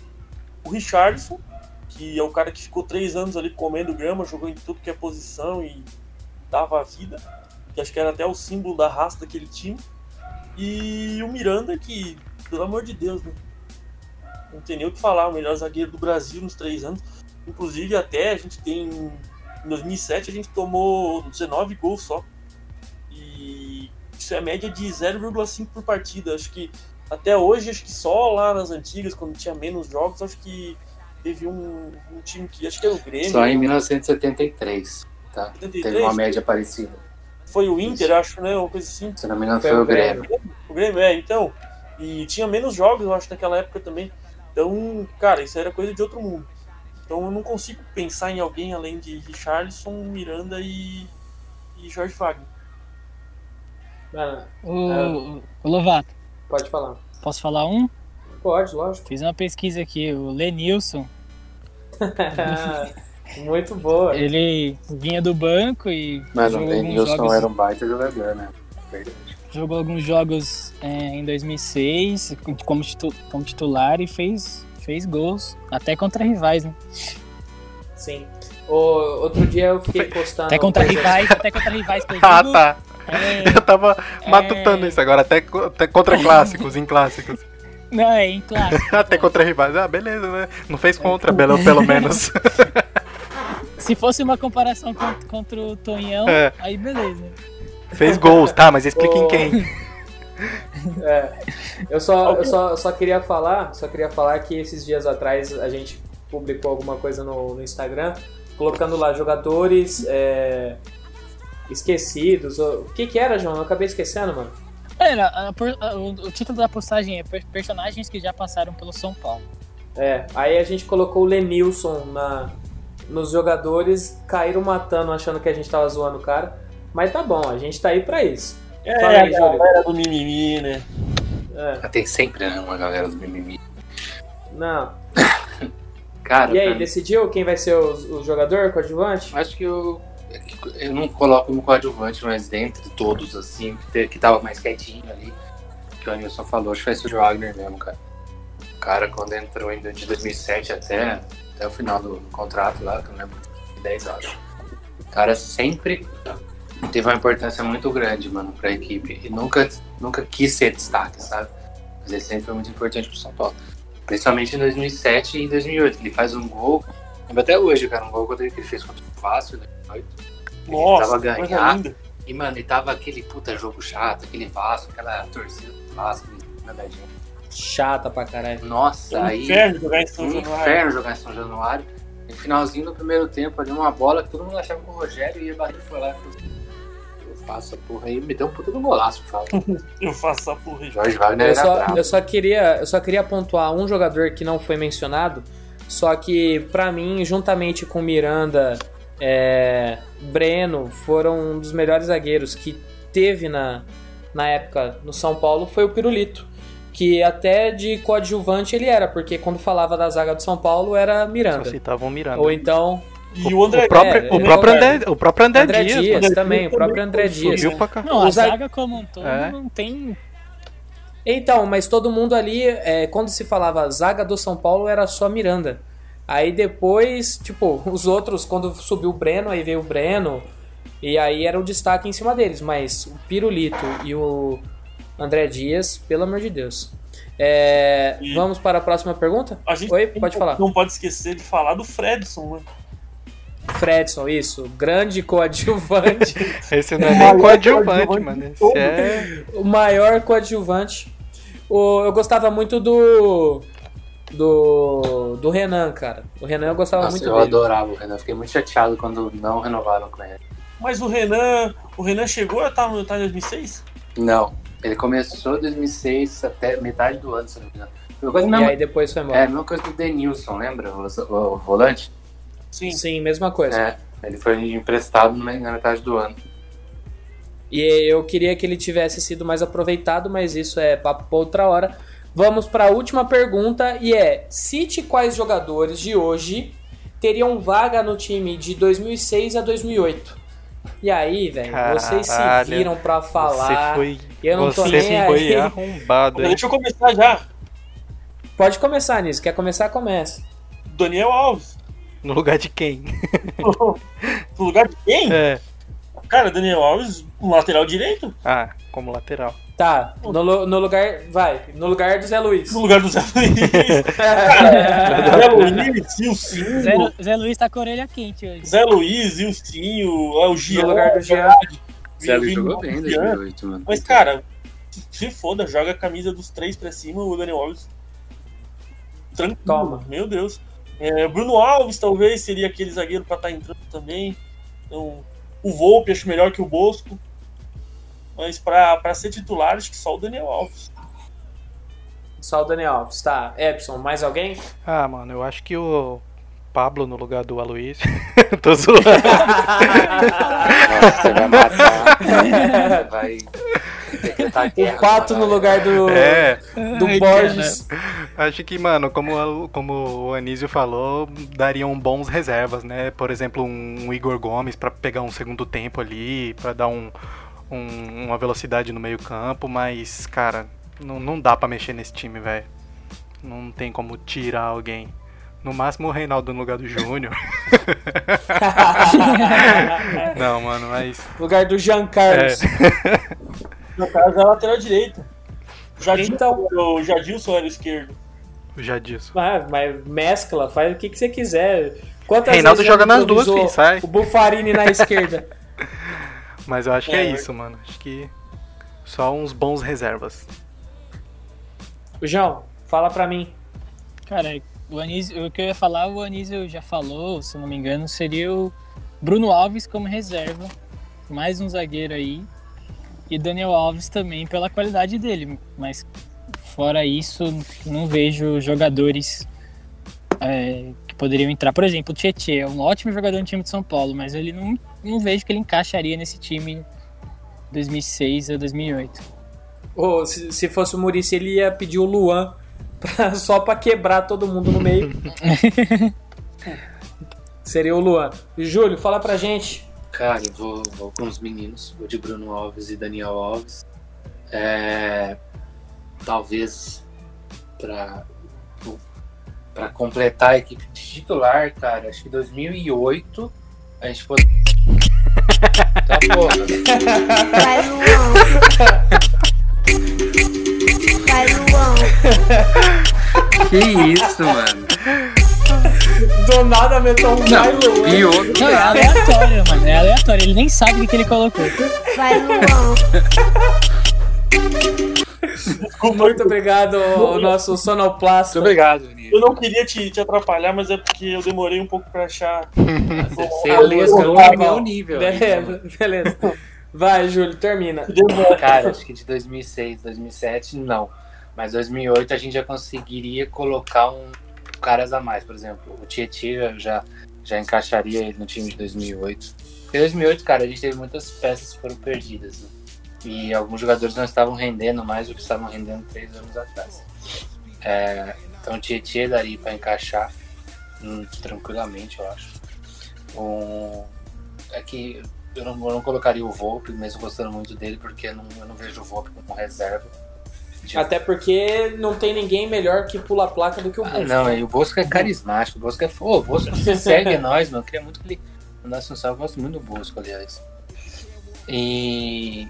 o Richardson, que é o cara que ficou três anos ali comendo grama, jogou em tudo que é posição e dava a vida. Que acho que era até o símbolo da raça daquele time. E o Miranda, que, pelo amor de Deus, né? não tem nem o que falar, o melhor zagueiro do Brasil nos três anos. Inclusive, até a gente tem. Em 2007 a gente tomou 19 gols só. E isso é média de 0,5 por partida. Acho que até hoje, acho que só lá nas antigas, quando tinha menos jogos, acho que teve um, um time que. Acho que era o Grêmio. Só em 1973, tá? 73? Teve uma média parecida. Foi o Inter, acho, né? Uma coisa assim. Se não me engano, Foi foi, o o Grêmio. O Grêmio, é, então. E tinha menos jogos, eu acho, naquela época também. Então, cara, isso era coisa de outro mundo. Então eu não consigo pensar em alguém além de Richarlison, Miranda e, e Jorge Wagner. O, o Lovato, pode falar. posso falar um? Pode, lógico. Fiz uma pesquisa aqui, o Lenilson, Muito boa. ele vinha do banco e Mano, o jogou, alguns Denilson jogos, era um baita jogador, né? Verdade. jogou alguns jogos é, em 2006 como, titu- como titular e fez, fez gols, até contra rivais, né? Sim. O, outro dia eu fiquei postando. Até contra coisas- rivais, até contra rivais eu Ah, tá. é, Eu tava É. matutando isso agora, até, até contra clássicos, em clássicos. Não, é em clássico. Até contra rivais. Ah, beleza, né? Não fez contra, pelo, pelo menos. Se fosse uma comparação contra, contra o Tonhão, É. aí beleza. fez gols, tá? Mas explica em quem. É, eu só, eu só, só queria falar, só queria falar que esses dias atrás a gente publicou alguma coisa no, no Instagram, colocando lá jogadores é, esquecidos. O que que era, João? Eu acabei esquecendo, mano. Era, a a- o, o título da postagem é per- Personagens que já passaram pelo São Paulo. É, aí a gente colocou o Lenilson na, nos jogadores, caíram matando, achando que a gente tava zoando o cara. Mas tá bom, a gente tá aí pra isso. É, Fala aí, a Júlio. galera do mimimi, né? É, Tem sempre né, uma galera do mimimi. não. Cara, E aí, decidiu quem vai ser o, o jogador coadjuvante? acho que eu, eu não coloco como coadjuvante, mas dentre todos, assim, que, te- que tava mais quietinho ali, que o Anilson falou, acho que vai ser o Wagner mesmo, cara. O cara, quando entrou ainda de 2007 até, até o final do contrato lá, que eu lembro, 10 acho. O cara sempre teve uma importância muito grande, mano, pra equipe. E nunca, nunca quis ser destaque, sabe? Mas ele sempre foi muito importante pro São Paulo. Principalmente em 2007 e em 2008. Ele faz um gol, lembro até hoje, cara, um gol que ele fez contra o Vasco em 2008. Nossa, tava linda. E, mano, e tava aquele puta jogo chato, aquele Vasco, aquela torcida do Vasco, nada gente. Chata pra caralho. Nossa, um aí. inferno jogar em São Um Januário. inferno jogar em São Januário. No finalzinho do primeiro tempo, ali uma bola que todo mundo achava que o Rogério ia bater foi lá e falou assim, eu faço a porra aí, me deu um puta do golaço, fala. Eu faço essa porra aí. Jorge Wagner Eu só, eu só queria, eu só queria pontuar um jogador que não foi mencionado, só que pra mim, juntamente com Miranda, é, Breno, foram um dos melhores zagueiros que teve na, na época no São Paulo foi o Pirulito, que até de coadjuvante ele era, porque quando falava da zaga do São Paulo era Só Miranda. citavam o Miranda. Ou então E o André o próprio, é, o é, próprio André, o próprio André, André Dias, Dias, mano. também, o próprio André Dias. Subiu pra cá. Não, a zaga como um todo É. não tem. Então, mas todo mundo ali, é, quando se falava zaga do São Paulo, era só Miranda. Aí depois, tipo, os outros, quando subiu o Breno, aí veio o Breno, e aí era o destaque em cima deles. Mas o Pirulito e o André Dias, pelo amor de Deus. É, E- Vamos para a próxima pergunta? A gente Oi, pode falar. não pode esquecer de falar do Fredson, né? Fredson, isso, grande coadjuvante, Esse não é nem coadjuvante, mano. Esse é. o maior coadjuvante. O, eu gostava muito do. Do. Do Renan, cara. O Renan eu gostava Nossa, muito eu dele. adorava o Renan. Fiquei muito chateado quando não renovaram com ele. Mas o Renan. O Renan chegou a estar no tá em 2006? Não, ele começou em 2006 até metade do ano, se não me engano. Coisa E aí depois foi é, embora. a mesma coisa do Denilson, lembra? O, o- o volante? Sim. Sim, mesma coisa. É, ele foi emprestado na na metade do ano. E eu queria que ele tivesse sido mais aproveitado, mas isso é papo pra outra hora. Vamos para a última pergunta e é: cite quais jogadores de hoje teriam vaga no time de 2006 a 2008. E aí, velho, vocês se viram pra falar. Você foi, eu não tô você nem foi aí. arrombado, hein? Deixa eu começar já. Pode começar nisso, quer começar, começa. Daniel Alves. No lugar de quem? No lugar de quem? É. Cara, Daniel Alves, um lateral direito. Ah, como lateral. Tá, no, no lugar. Vai, no lugar do Zé Luiz. No lugar do Zé Luiz. Zé Luiz, Ilcinho. Zé, Zé Luiz tá com a orelha quente hoje. Zé Luiz, Ilcinho, é o Jean. No lugar do Jean. Zé Luiz jogou bem em Jean. 2008, mano. Mas, cara, se foda, joga a camisa dos três pra cima, o Daniel Alves. Tranquilo, Toma. meu Deus. É, Bruno Alves, talvez, seria aquele zagueiro pra estar entrando também. Então, o Volpe acho melhor que o Bosco. Mas pra, pra ser titular, acho que só o Daniel Alves. Só o Daniel Alves, tá. Epson, mais alguém? Ah, mano, eu acho que o Pablo no lugar do Aloysio. Tô zoando. Nossa, você vai matar. Vai o Pato no lugar do, É, do Ai, Borges. acho que, mano, como, a- como o Anísio falou, dariam bons reservas, né? Por exemplo, um Igor Gomes pra pegar um segundo tempo ali, pra dar um, um- uma velocidade no meio campo, mas, cara, não, não dá pra mexer nesse time, velho. Não tem como tirar alguém. No máximo o Reinaldo no lugar do Júnior. não, mano, mas. lugar do Jean Carlos. No caso, é lateral direito. Jadilson, Então- o Jadilson era esquerdo. Já disso. Ah, mas mescla, faz o que, que você quiser. Quantas Reinaldo joga nas duas, filho, sai. O Bufarini na esquerda. Mas eu acho que é É. isso, mano. Acho que só uns bons reservas. O João, fala pra mim. Cara, o Anísio, o que eu ia falar, o Anísio já falou, se eu não me engano, seria o Bruno Alves como reserva. Mais um zagueiro aí. E Daniel Alves também pela qualidade dele. Mas fora isso, não vejo jogadores é, que poderiam entrar. Por exemplo, o Tietchan é um ótimo jogador no time de São Paulo, mas ele não, não vejo que ele encaixaria nesse time 2006 a 2008. Ô, se, se fosse o Murici, ele ia pedir o Luan pra- só pra quebrar todo mundo no meio. Seria o Luan. Júlio, fala pra gente. Cara, eu vou, vou com os meninos, vou de Bruno Alves e Daniel Alves. É, talvez para para completar a equipe titular, cara, acho que 2008 a gente pode. Tá porra. Vai, Luan. Vai, Luan. Que isso, mano? Do nada meteu um vai Luan. e outro Não, é aleatório, mano. É aleatório. Ele nem sabe o que ele colocou. Vai, Luan. Muito obrigado, o nosso sonoplasta. Muito obrigado, Vinícius. Eu não queria te, te atrapalhar, mas é porque eu demorei um pouco pra achar. Beleza, colocou tá no meu bom. nível. aí, né? Beleza, beleza. Vai, Júlio, termina. Cara, acho que de 2006, 2007, não. Mas 2008 a gente já conseguiria colocar um caras a mais. Por exemplo, o Tietchan eu já, já encaixaria ele no time de 2008. Porque 2008, cara, a gente teve muitas peças que foram perdidas. Né? E alguns jogadores não estavam rendendo mais do que estavam rendendo três anos atrás. É, então o Tietchan daria para encaixar hum, tranquilamente, eu acho. Um, é que eu não, eu não colocaria o Volpe, mesmo gostando muito dele, porque eu não, eu não vejo o Volpe como reserva. De- Até porque não tem ninguém melhor que pula a placa do que o Ah, não, e o Bosco é carismático, o Bosco é foda. O Bosco você segue nós, mano. Eu queria muito que ele mandasse um salve. Eu gosto muito do Bosco, aliás. E.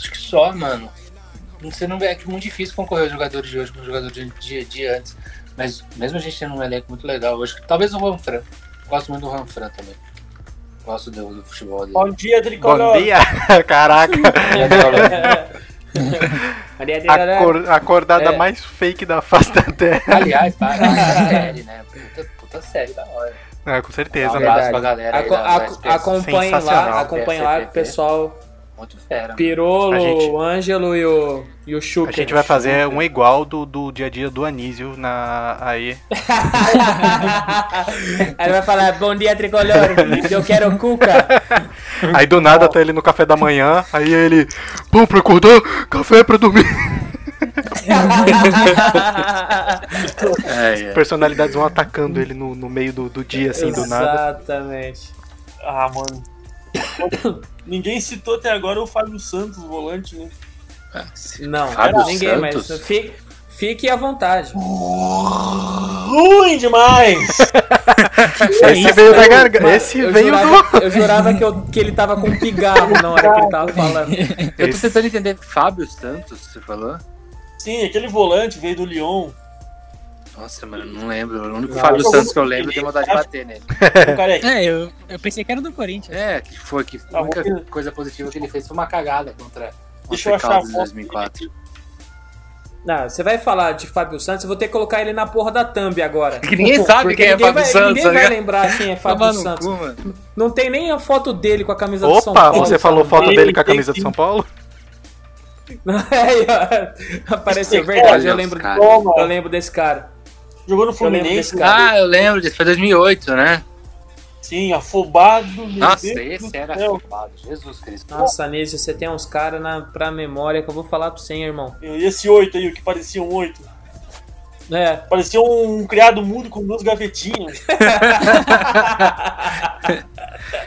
Acho que só, mano. Você não vê, é que é muito difícil concorrer os jogadores de hoje com os jogadores de, de, de antes. Mas mesmo a gente tendo um elenco muito legal hoje, talvez o Juan Fran. Gosto muito do Juan Fran também. Gosto do, do futebol dele. Bom dia, Bom Tricolor. dia! Caraca! Maria de A, cor- a acordada É. mais fake da face da Terra. Aliás, para série, né? Puta, puta série da hora. É, com certeza, Um né? abraço pra galera. Aco- da- da aco- SPS. acompanhem Sensacional. lá, acompanhem lá que o pessoal Muito fera. Pirolo, A gente- o Ângelo e o, e o A Chuca. gente vai fazer um igual do, do dia a dia do Anísio na, aí. Aí ele vai falar, bom dia tricolor, eu quero cuca. Aí do nada tá ele no café da manhã, aí ele. Pô, pra acordar, café pra dormir. É, é. Personalidades vão atacando ele no, no meio do, do dia, assim, do nada. Exatamente. Ah, mano. Ninguém citou até agora o Fábio Santos, o volante, né? Não, Fábio ninguém Santos? mais. Fique, fique à vontade. Ruim demais! Esse veio da garganta. Mas Esse eu veio jurava, do. Eu jurava que, eu- que ele tava com pigarro na hora que ele tava falando. Eu tô tentando entender. Fábio Santos, você falou? Sim, aquele volante veio do Lyon. Nossa, mano, não lembro. O único Não. Fábio Santos que eu lembro tem vontade de bater nele. O é. É, eu, eu pensei que era do Corinthians. É, que foi que a única vou- coisa positiva que ele fez foi uma cagada contra o Deixa eu achar a Caldas em foto 2004. Não, você vai falar de Fábio Santos, eu vou ter que colocar ele na porra da thumb agora. Que ninguém sabe Porque quem é Fábio vai, Santos, Ninguém tá vai lembrar quem é Fábio Santos. cu. Não tem nem a foto dele com a camisa do São Opa, Paulo. você falou foto dele com a camisa de tem. São Paulo? Aí, ó, Apareceu, verdade, eu lembro, eu lembro desse cara. Jogou no Eu Fluminense, desse cara. Ah, eu lembro disso. Foi 2008, né? Sim, afobado. Nossa, Deus esse era céu. afobado. Jesus Cristo. Nossa, Anísio, você tem uns caras na, pra memória que eu vou falar pra você, hein, irmão. E esse oito aí, o que parecia um oito. É. Parecia um criado mudo com duas gavetinhas.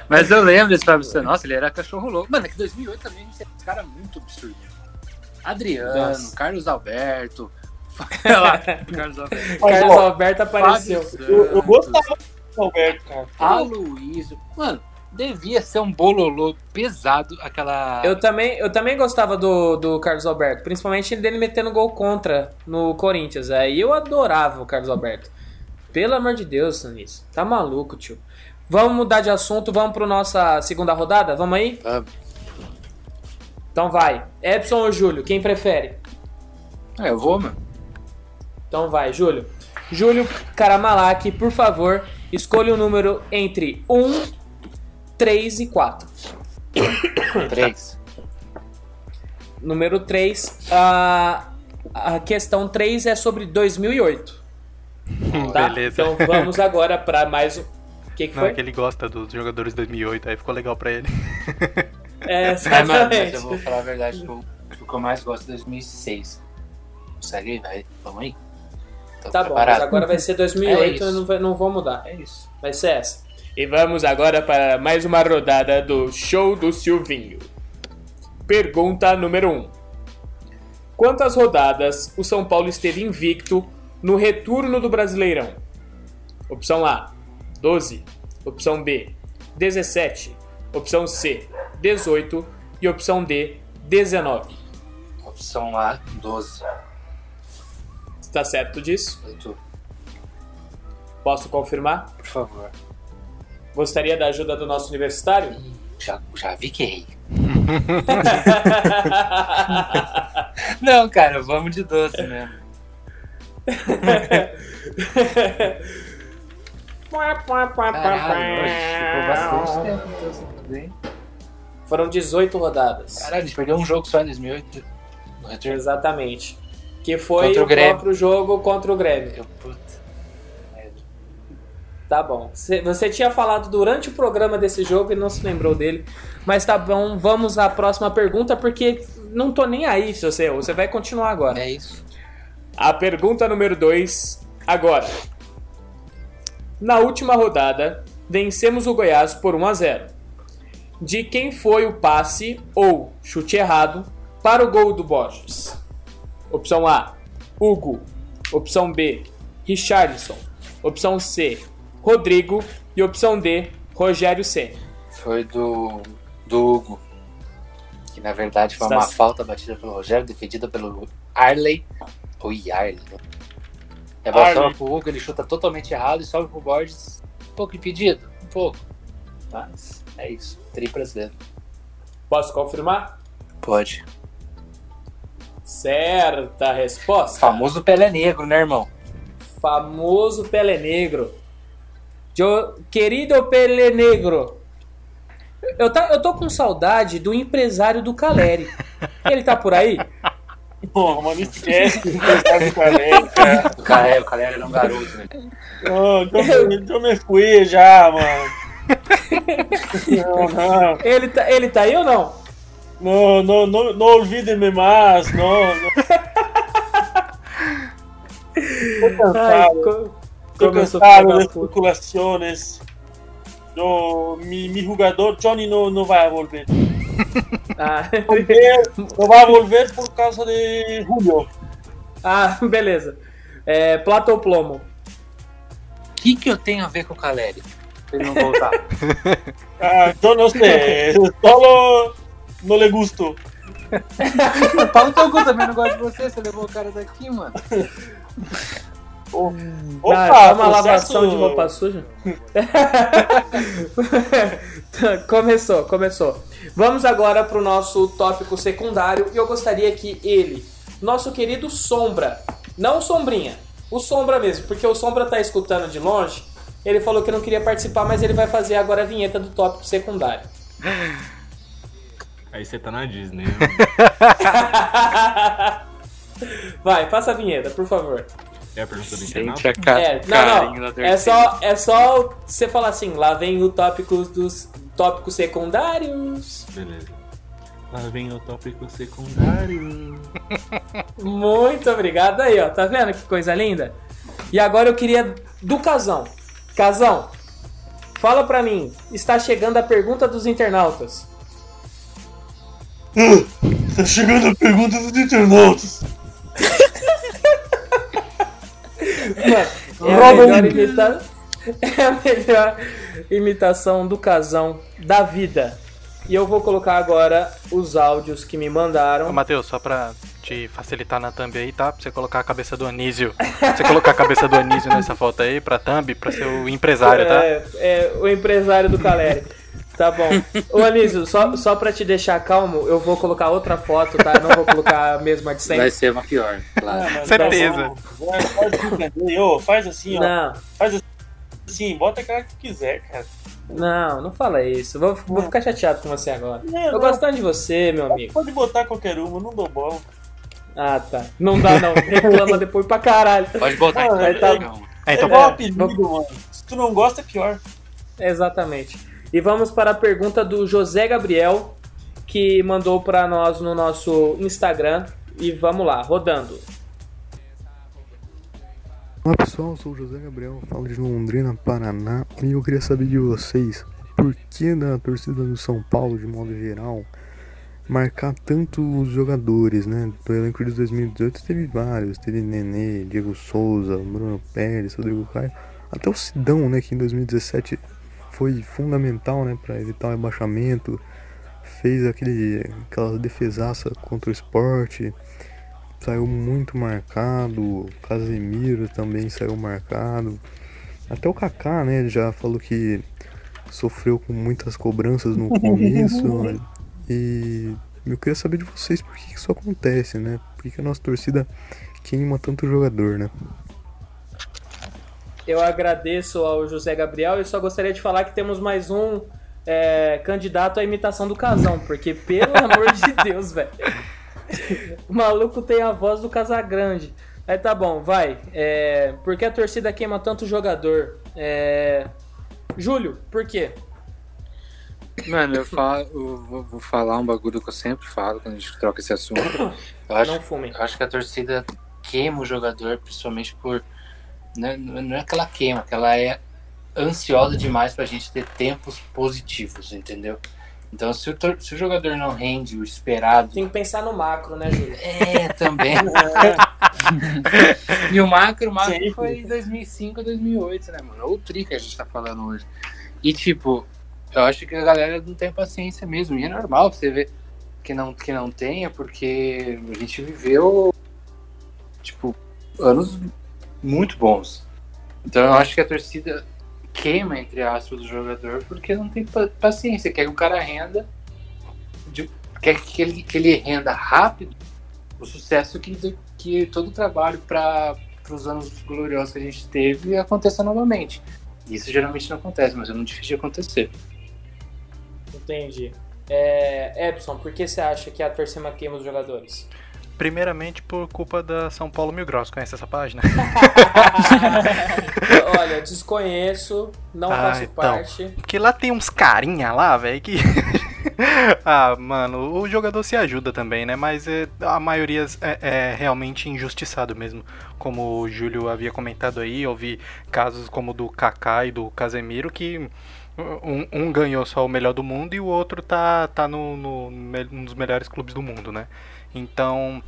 Mas eu lembro desse Fábio Santos. Nossa, ele era cachorro louco. Mano, é que 2008 também a gente tem uns caras muito absurdos. Adriano, Nossa. Carlos Alberto. Lá, Carlos Alberto. Mas, Carlos ó, Alberto apareceu. Fábio Eu, eu gostava do Alberto, cara. Aloysio. Mano, devia ser um bololô pesado aquela. Eu também, eu também gostava do, do Carlos Alberto, principalmente dele metendo gol contra no Corinthians. Aí eu adorava o Carlos Alberto. Pelo amor de Deus, Sanis. Tá maluco, tio. Vamos mudar de assunto, vamos para nossa segunda rodada? Vamos aí? Vamos. Então vai. Epson ou Júlio? Quem prefere? É, eu vou, mano. Então vai, Júlio. Júlio Karamalak, por favor, escolha o um número entre 1, 3 e 4. 3. Número 3. A, a questão 3 é sobre 2008. Tá? Beleza. Então vamos agora para mais um. O que, que Não, foi? é que ele gosta dos jogadores de 2008, aí ficou legal pra ele. É, É, mano, mas exatamente. eu vou falar a verdade, o que eu mais gosto é 2006. Segue aí, vai. Vamos aí. Tô Tá bom, mas preparado. agora vai ser 2008, É eu isso. não, vai- não vou mudar. É isso. Vai ser essa. E vamos agora para mais uma rodada do Show do Silvinho. Pergunta número 1. Quantas rodadas o São Paulo esteve invicto no retorno do Brasileirão? Opção A, 12. Opção B, 17. Opção C, 18. E opção D, 19. Opção A, 12. Está certo disso? Eu tô, Posso confirmar? por favor. Gostaria da ajuda do nosso universitário? Já, já vi que errei. Não, cara, vamos de 12 mesmo. Caralho, hoje ficou bastante tempo então, sem poder. Foram 18 rodadas. Caralho, a gente perdeu um jogo só em 2008. No retorno. Exatamente. Que foi Contra o o, próprio jogo contra o Grêmio. Eu, puta. Tá bom. Você, você tinha falado durante o programa desse jogo e não se lembrou dele. Mas tá bom, vamos à próxima pergunta, porque não tô nem aí se você. Você vai continuar agora. É isso. A pergunta número 2, agora. Na última rodada, vencemos o Goiás por 1 a 0. De quem foi o passe ou chute errado para o gol do Borges? Opção A, Hugo. Opção B, Richardson. Opção C, Rodrigo. E opção D, Rogério Ceni. Foi do, do Hugo. Que na verdade foi Está uma certo. falta batida pelo Rogério, defendida pelo Arley. Ou Yarley. né? É bola Arley. sobra pro Hugo, ele chuta totalmente errado e sobe pro Borges. Um pouco impedido, um pouco. Mas é isso. Tri brasileiro. Posso confirmar? Pode. Certa resposta. Famoso Pelé Negro, né, irmão? famoso Pelé Negro. Jo- Querido Pelé Negro. Eu, tá, eu tô com saudade do empresário do Caleri. Ele tá por aí? Porra, mano, esquece o empresário do Caleri, cara. O é, o cara era um garoto, né? Eu, me- eu me fui já, mano. Não, não. Ele tá, ele tá aí ou não? No, no, no, no olvídeme más, no, no. Tô Ai, cansado, co- tô eu cansado filho da de puta. especulações. No, mi, mi jugador Johnny no, no vai volver. Ah, Não vai volver por causa de Julio. ah, beleza. É, Plata ou Plomo? O que, que eu tenho a ver com o Caleri? Pra ele não voltar. Ah, yo no sé, solo no le gusto. Paulo teu cu também não gosta de você, você levou o cara daqui, mano. Opa, ah, uma processo- lavação de roupa suja? começou, começou. Vamos agora pro nosso tópico secundário e eu gostaria que ele, nosso querido Sombra, não Sombrinha, o Sombra mesmo, porque o Sombra tá escutando de longe, ele falou que não queria participar, mas ele vai fazer agora a vinheta do tópico secundário. Aí você tá na Disney. vai, faça a vinheta, por favor. É a pergunta do internauta? a ca É, não, não. É só, é só você falar assim, lá vem o tópico dos tópicos secundários. Beleza. Lá vem o tópico secundário. Muito obrigado aí, ó. Tá vendo que coisa linda? E agora eu queria do Casão. Casão, fala pra mim. Está chegando a pergunta dos internautas. Tá chegando a pergunta dos internautas. É a melhor imita... é a melhor imitação do casão da vida. E eu vou colocar agora os áudios que me mandaram. Ô, Matheus, só pra te facilitar na thumb aí, tá? Pra você colocar a cabeça do Anísio. Pra você colocar a cabeça do Anísio nessa foto aí, pra thumb, pra ser o empresário, tá? É, é, o empresário do Caleri. Tá bom. Ô Anísio, só, só pra te deixar calmo, eu vou colocar outra foto, tá? Eu não vou colocar a mesma de sempre. Vai ser uma pior, claro. Ah, mas Certeza. Ô, faz assim, ó. Não, Faz assim, bota a cara que quiser, cara. não, não fala isso. Vou, vou ficar chateado com você agora. Não, Eu não. gosto tanto de você, meu amigo. Pode botar qualquer uma, não dou bola. Ah, tá. Não dá, não. Reclama depois pra caralho. Pode botar Ah, então. vai tá-. É, É então, é. apelido, mano. Se tu não gosta, é pior. Exatamente. E vamos para a pergunta do José Gabriel, que mandou para nós no nosso Instagram. E vamos lá, rodando. Olá pessoal, sou o José Gabriel, falo de Londrina, Paraná e eu queria saber de vocês por que da torcida do São Paulo, de modo geral, marcar tanto os jogadores, né? Do elenco de 2018 teve vários, teve Nenê, Diego Souza, Bruno Pérez, Rodrigo Caio, até o Sidão, né? Que em 2017 foi fundamental, né? Para evitar o rebaixamento, fez aquele, aquela defesaça contra o esporte saiu muito marcado, Casemiro também saiu marcado. Até o Kaká, né, já falou que sofreu com muitas cobranças no começo. e eu queria saber de vocês por que isso acontece, né? Por que, que a nossa torcida queima tanto jogador, né? Eu agradeço ao José Gabriel e só gostaria de falar que temos mais um é, candidato à imitação do casão, porque pelo amor de Deus, velho. O maluco tem a voz do Casagrande. Aí tá bom, vai. É, por que a torcida queima tanto jogador? É, Júlio, por quê? Mano, eu, falo, eu vou, vou falar um bagulho que eu sempre falo quando a gente troca esse assunto. Eu acho, Não fumem. eu acho que a torcida queima o jogador, principalmente por. Não é, não é que ela queima, que ela é ansiosa demais pra gente ter tempos positivos, entendeu? Então, se o, se o jogador não rende o esperado. Tem que pensar no macro, né, Júlio? É, também. e o macro, o macro Sempre. foi 2005 2008, né, mano? Ou o tri que a gente tá falando hoje. E, tipo, eu acho que a galera não tem paciência mesmo. E é normal você ver que não, que não tenha, porque a gente viveu, tipo, anos muito bons. Então eu acho que a torcida queima, entre aspas, o jogador porque não tem pa- paciência. Quer que o cara renda, de- quer que ele, que ele renda rápido o sucesso que, que todo o trabalho para os anos gloriosos que a gente teve aconteça novamente. Isso geralmente não acontece, mas é muito difícil de acontecer. Entendi. É, Epson, por que você acha que a torcida queima os jogadores? Primeiramente por culpa da São Paulo Mil Graus. Conhece essa página? Olha, desconheço, não Ah, faço então. parte. Porque lá tem uns carinha lá, velho, que. ah, mano, o jogador se ajuda também, né? Mas é, a maioria é, é realmente injustiçado mesmo. Como o Júlio havia comentado aí, eu vi casos como o do Kaká e do Casemiro que. Um, um ganhou só o melhor do mundo e o outro tá, tá no, no, um dos melhores clubes do mundo, né? Então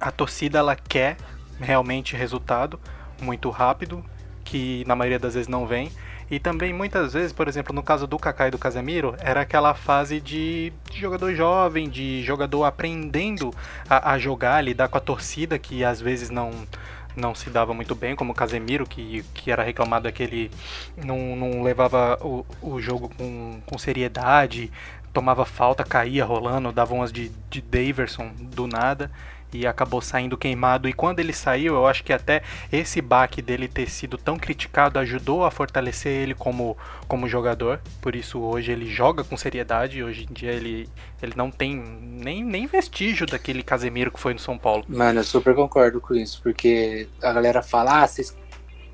a torcida ela quer realmente resultado muito rápido, que na maioria das vezes não vem. E também muitas vezes, por exemplo, no caso do Kaká e do Casemiro, era aquela fase de, de jogador jovem, de jogador aprendendo a, a jogar, lidar com a torcida, que às vezes não não se dava muito bem, como o Casemiro, que, que era reclamado que ele não, não levava o, o jogo com, com seriedade, tomava falta, caía rolando, dava umas de, de Daverson do nada e acabou saindo queimado. E quando ele saiu, eu acho que até esse baque dele ter sido tão criticado ajudou a fortalecer ele como, como jogador. Por isso hoje ele joga com seriedade. Hoje em dia ele, ele não tem nem, nem vestígio daquele Casemiro que foi no São Paulo. Mano, eu super concordo com isso, porque a galera fala, ah,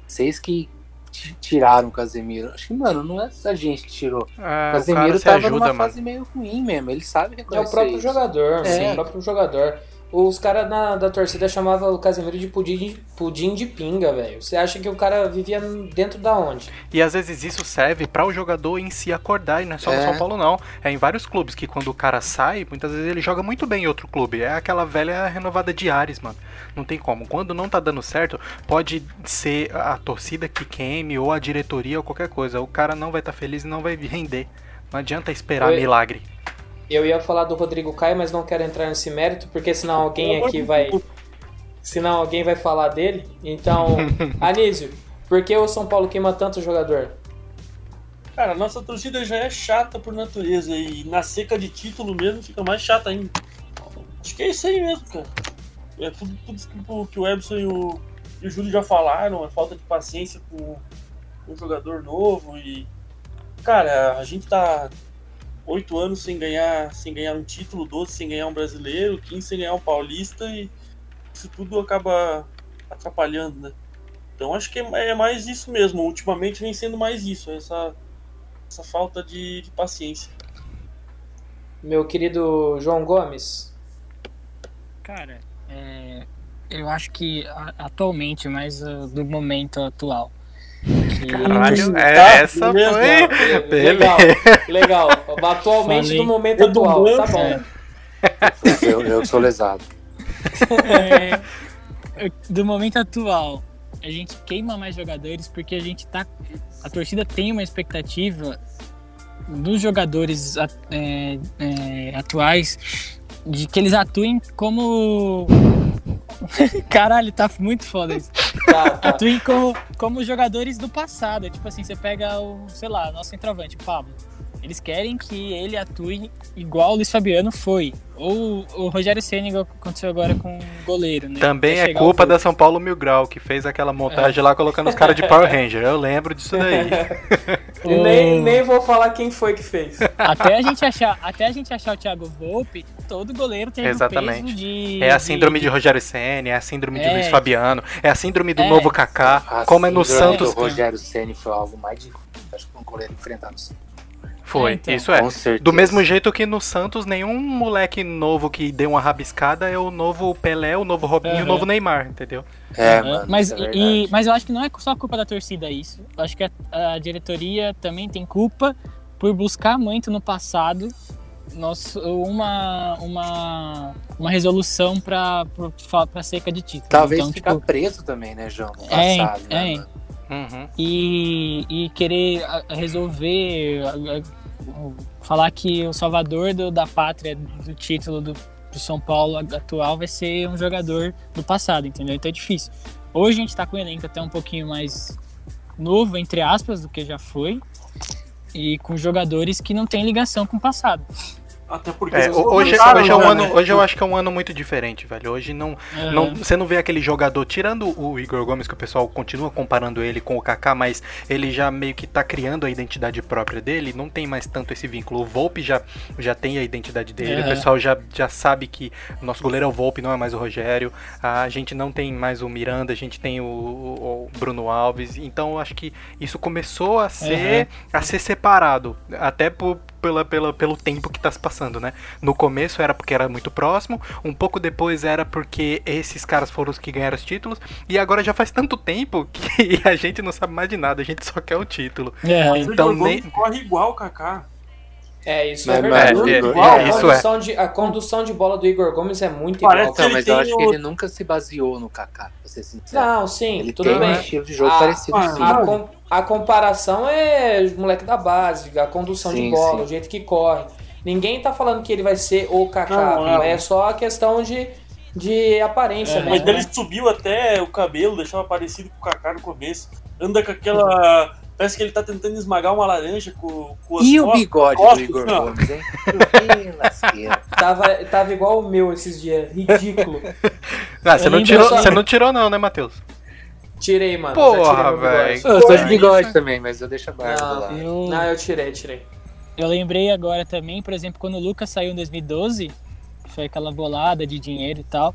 vocês, que tiraram o Casemiro. Acho que, mano, não é a gente que tirou. Ah, o o Casemiro se tava ajuda, numa mano. fase meio ruim mesmo, ele sabe É reconhecer o próprio isso. jogador, É. é o próprio jogador. Os caras da torcida chamavam o Casemiro de pudim de, pudim de pinga, velho. Você acha que o cara vivia dentro da onde? E às vezes isso serve para o jogador em si acordar, e não é só no É. São Paulo não. É em vários clubes que quando o cara sai, muitas vezes ele joga muito bem em outro clube. É aquela velha renovada de Ares, mano. Não tem como. Quando não tá dando certo, pode ser a torcida que queime ou a diretoria ou qualquer coisa. O cara não vai estar feliz e não vai render. Não adianta esperar Oi. milagre. Eu ia falar do Rodrigo Caio, mas não quero entrar nesse mérito, porque senão alguém aqui vai. Senão alguém vai falar dele. Então, Anísio, por que o São Paulo queima tanto jogador? Cara, a nossa torcida já é chata por natureza e na seca de título mesmo fica mais chata ainda. Acho que é isso aí mesmo, cara. É tudo, tudo isso que o- Ebson e o, e o Júlio já falaram, a falta de paciência com com o jogador novo e. Cara, a gente tá oito anos sem ganhar, sem ganhar um título, 12 sem ganhar um brasileiro, 15 sem ganhar um paulista e isso tudo acaba atrapalhando, né? Então acho que é mais isso mesmo. Ultimamente vem sendo mais isso, essa, essa falta de, de paciência. Meu querido João Gomes. Cara, é, eu acho que atualmente, mais uh, do momento atual. Caralho, é, Tá, essa beleza. foi. Legal, Beleza. legal. Atualmente Falei. do momento atual. Tá bom. É. Eu, eu sou lesado. É, do momento atual, a gente queima mais jogadores porque a gente tá. A torcida tem uma expectativa dos jogadores é, é, atuais de que eles atuem como. Caralho, tá muito foda isso. Tá, tá. Atuem como, como jogadores do passado. Tipo assim, você pega o, sei lá, nosso centroavante, Pablo. Eles querem que ele atue igual o Luiz Fabiano foi. Ou o Rogério Senna, igual aconteceu agora com o goleiro, né? Também é culpa da São Paulo Mil Grau, que fez aquela montagem lá colocando os caras de Power Ranger. Eu lembro disso daí. E nem, nem vou falar quem foi que fez. Até a gente achar, até a gente achar o Thiago Volpe, todo goleiro tem o Exatamente. peso de É a síndrome de Rogério Senna, é a síndrome de É. Luiz Fabiano, é a síndrome do É. novo Kaká, A como é no Santos. do Rogério Ceni foi algo mais difícil. Acho que um goleiro enfrentar no Santos. Foi, É, então. isso é. Com certeza. Do mesmo jeito que no Santos, nenhum moleque novo que deu uma rabiscada é o novo Pelé, o novo Robinho, o Aham. novo Neymar, entendeu? É, mano. mas, é e- mas eu acho que não é só culpa da torcida isso. Eu acho que a, a diretoria também tem culpa por buscar muito no passado nosso, uma, uma, uma resolução para seca de título. Talvez então, ficar tipo, preso também, né, João? No É, passado, é. né, mano? Uhum. e, e querer resolver, falar que o salvador do- da pátria, do título do, do São Paulo atual vai ser um jogador do passado, entendeu? Então é difícil. Hoje a gente tá com um elenco até um pouquinho mais novo, entre aspas, do que já foi, e com jogadores que não têm ligação com o passado. Até porque É, hoje, hoje, é um ano, né? hoje eu acho que é um ano muito diferente, velho. Hoje não, Aham. não, você não vê aquele jogador, tirando o Igor Gomes, que o pessoal continua comparando ele com o Kaká, mas ele já meio que tá criando a identidade própria dele, não tem mais tanto esse vínculo. O Volpe já, já tem a identidade dele, o Aham. pessoal já, já sabe que o nosso goleiro é o Volpe, não é mais o Rogério. A gente não tem mais o Miranda, a gente tem o, o- o Bruno Alves. Então eu acho que isso começou a ser, a ser separado, até por, pela, pela, pelo tempo que tá se passando, né? No começo era porque era muito próximo, um pouco depois era porque esses caras foram os que ganharam os títulos, e agora já faz tanto tempo que a gente não sabe mais de nada, a gente só quer o título. É, Então Igor nem. Gomes corre igual o Kaká. É, isso Mas, é verdade. É, igual, a, é. condução de, a condução de bola do Igor Gomes é muito Parece igual. Então, mas eu acho que o- ele nunca se baseou no Kaká, pra ser sincero. Não, sim, ele tudo tem bem. um estilo de jogo Ah, parecido ah, sim. A, com- a comparação é o moleque da base, a condução de Sim, bola, sim. o jeito que corre. Ninguém tá falando que ele vai ser o Kaká, Não, não, não. é só a questão de, de aparência É, mesmo. Mas ele né? subiu até o cabelo, deixava parecido com o Kaká no começo. Anda com aquela. Parece que ele tá tentando esmagar uma laranja com, com as E o costas. bigode do costas, Igor não. Gomes, hein? Tava, tava igual o meu esses dias, ridículo. Ah, você não, tirou, só- você não tirou, não, né, Matheus? Tirei, mano. Porra, velho. Eu sou de bigode isso- também, mas eu deixo a barba Não. lá. eu, Não, eu tirei, tirei. eu lembrei agora também, por exemplo, quando o Lucas saiu em 2012, que foi aquela bolada de dinheiro e tal.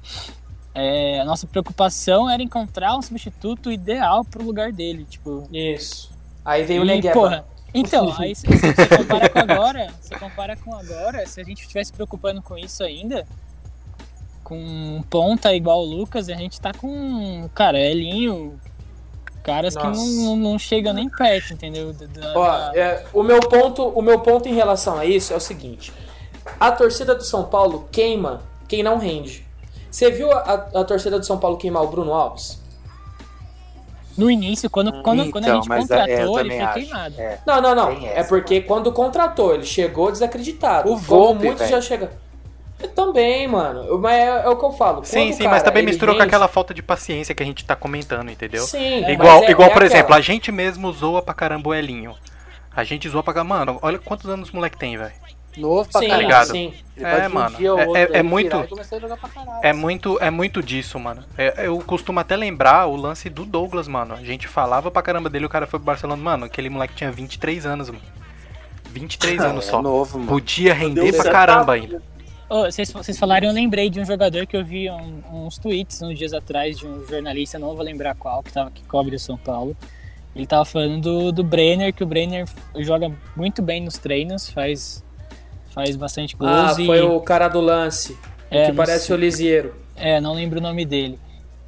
é, a nossa preocupação era encontrar um substituto ideal pro lugar dele, tipo. Isso. Aí veio o Negueba. porra, então, aí se se você compara com agora, você compara com agora, se a gente estivesse preocupando com isso ainda, com um ponta igual o Lucas, e a gente tá com, cara, Elinho, caras Nossa. que não, não chegam nem perto, entendeu? Da- da- Ó, da- é, o, meu ponto, o meu ponto em relação a isso é o seguinte: a torcida do São Paulo queima quem não rende. Você viu a, a torcida do São Paulo queimar o Bruno Alves? No início, quando, quando, quando a Então, gente é, eu contratou, ele também foi acho. queimado. É. Não, não, não. É porque quando contratou, ele chegou desacreditado. O Como Volpe, muitos já chegam. Eu também, mano. Mas é, é o que eu falo. Sim, Quando sim, mas cara, também ele misturou com aquela falta de paciência que a gente tá comentando, entendeu? Sim, mas igual, é- igual é por aquela. exemplo, a gente mesmo zoa pra caramba o Elinho. A gente zoa pra caramba. Mano, olha quantos anos o moleque tem, velho. Novo pra Sim, caralho. ligado? sim. Ele É, um mano, é- é- é muito- caralho. É muito, é muito disso, mano. É, eu costumo até lembrar o lance do Douglas, mano. A gente falava pra caramba dele, o cara foi pro Barcelona. Mano, aquele moleque tinha 23 anos, mano. 23 anos é só. novo, mano. Podia render Deu pra caramba ainda. Vocês, vocês falaram, eu lembrei de um jogador que eu vi um- uns tweets uns dias atrás de um jornalista, não vou lembrar qual, que, tava, que cobre o São Paulo. Ele tava falando do, do Brenner, que o Brenner joga muito bem nos treinos, faz, faz bastante Ah, gols e. foi o cara do lance. É, que parece sei. o Lisieiro. É, não lembro o nome dele.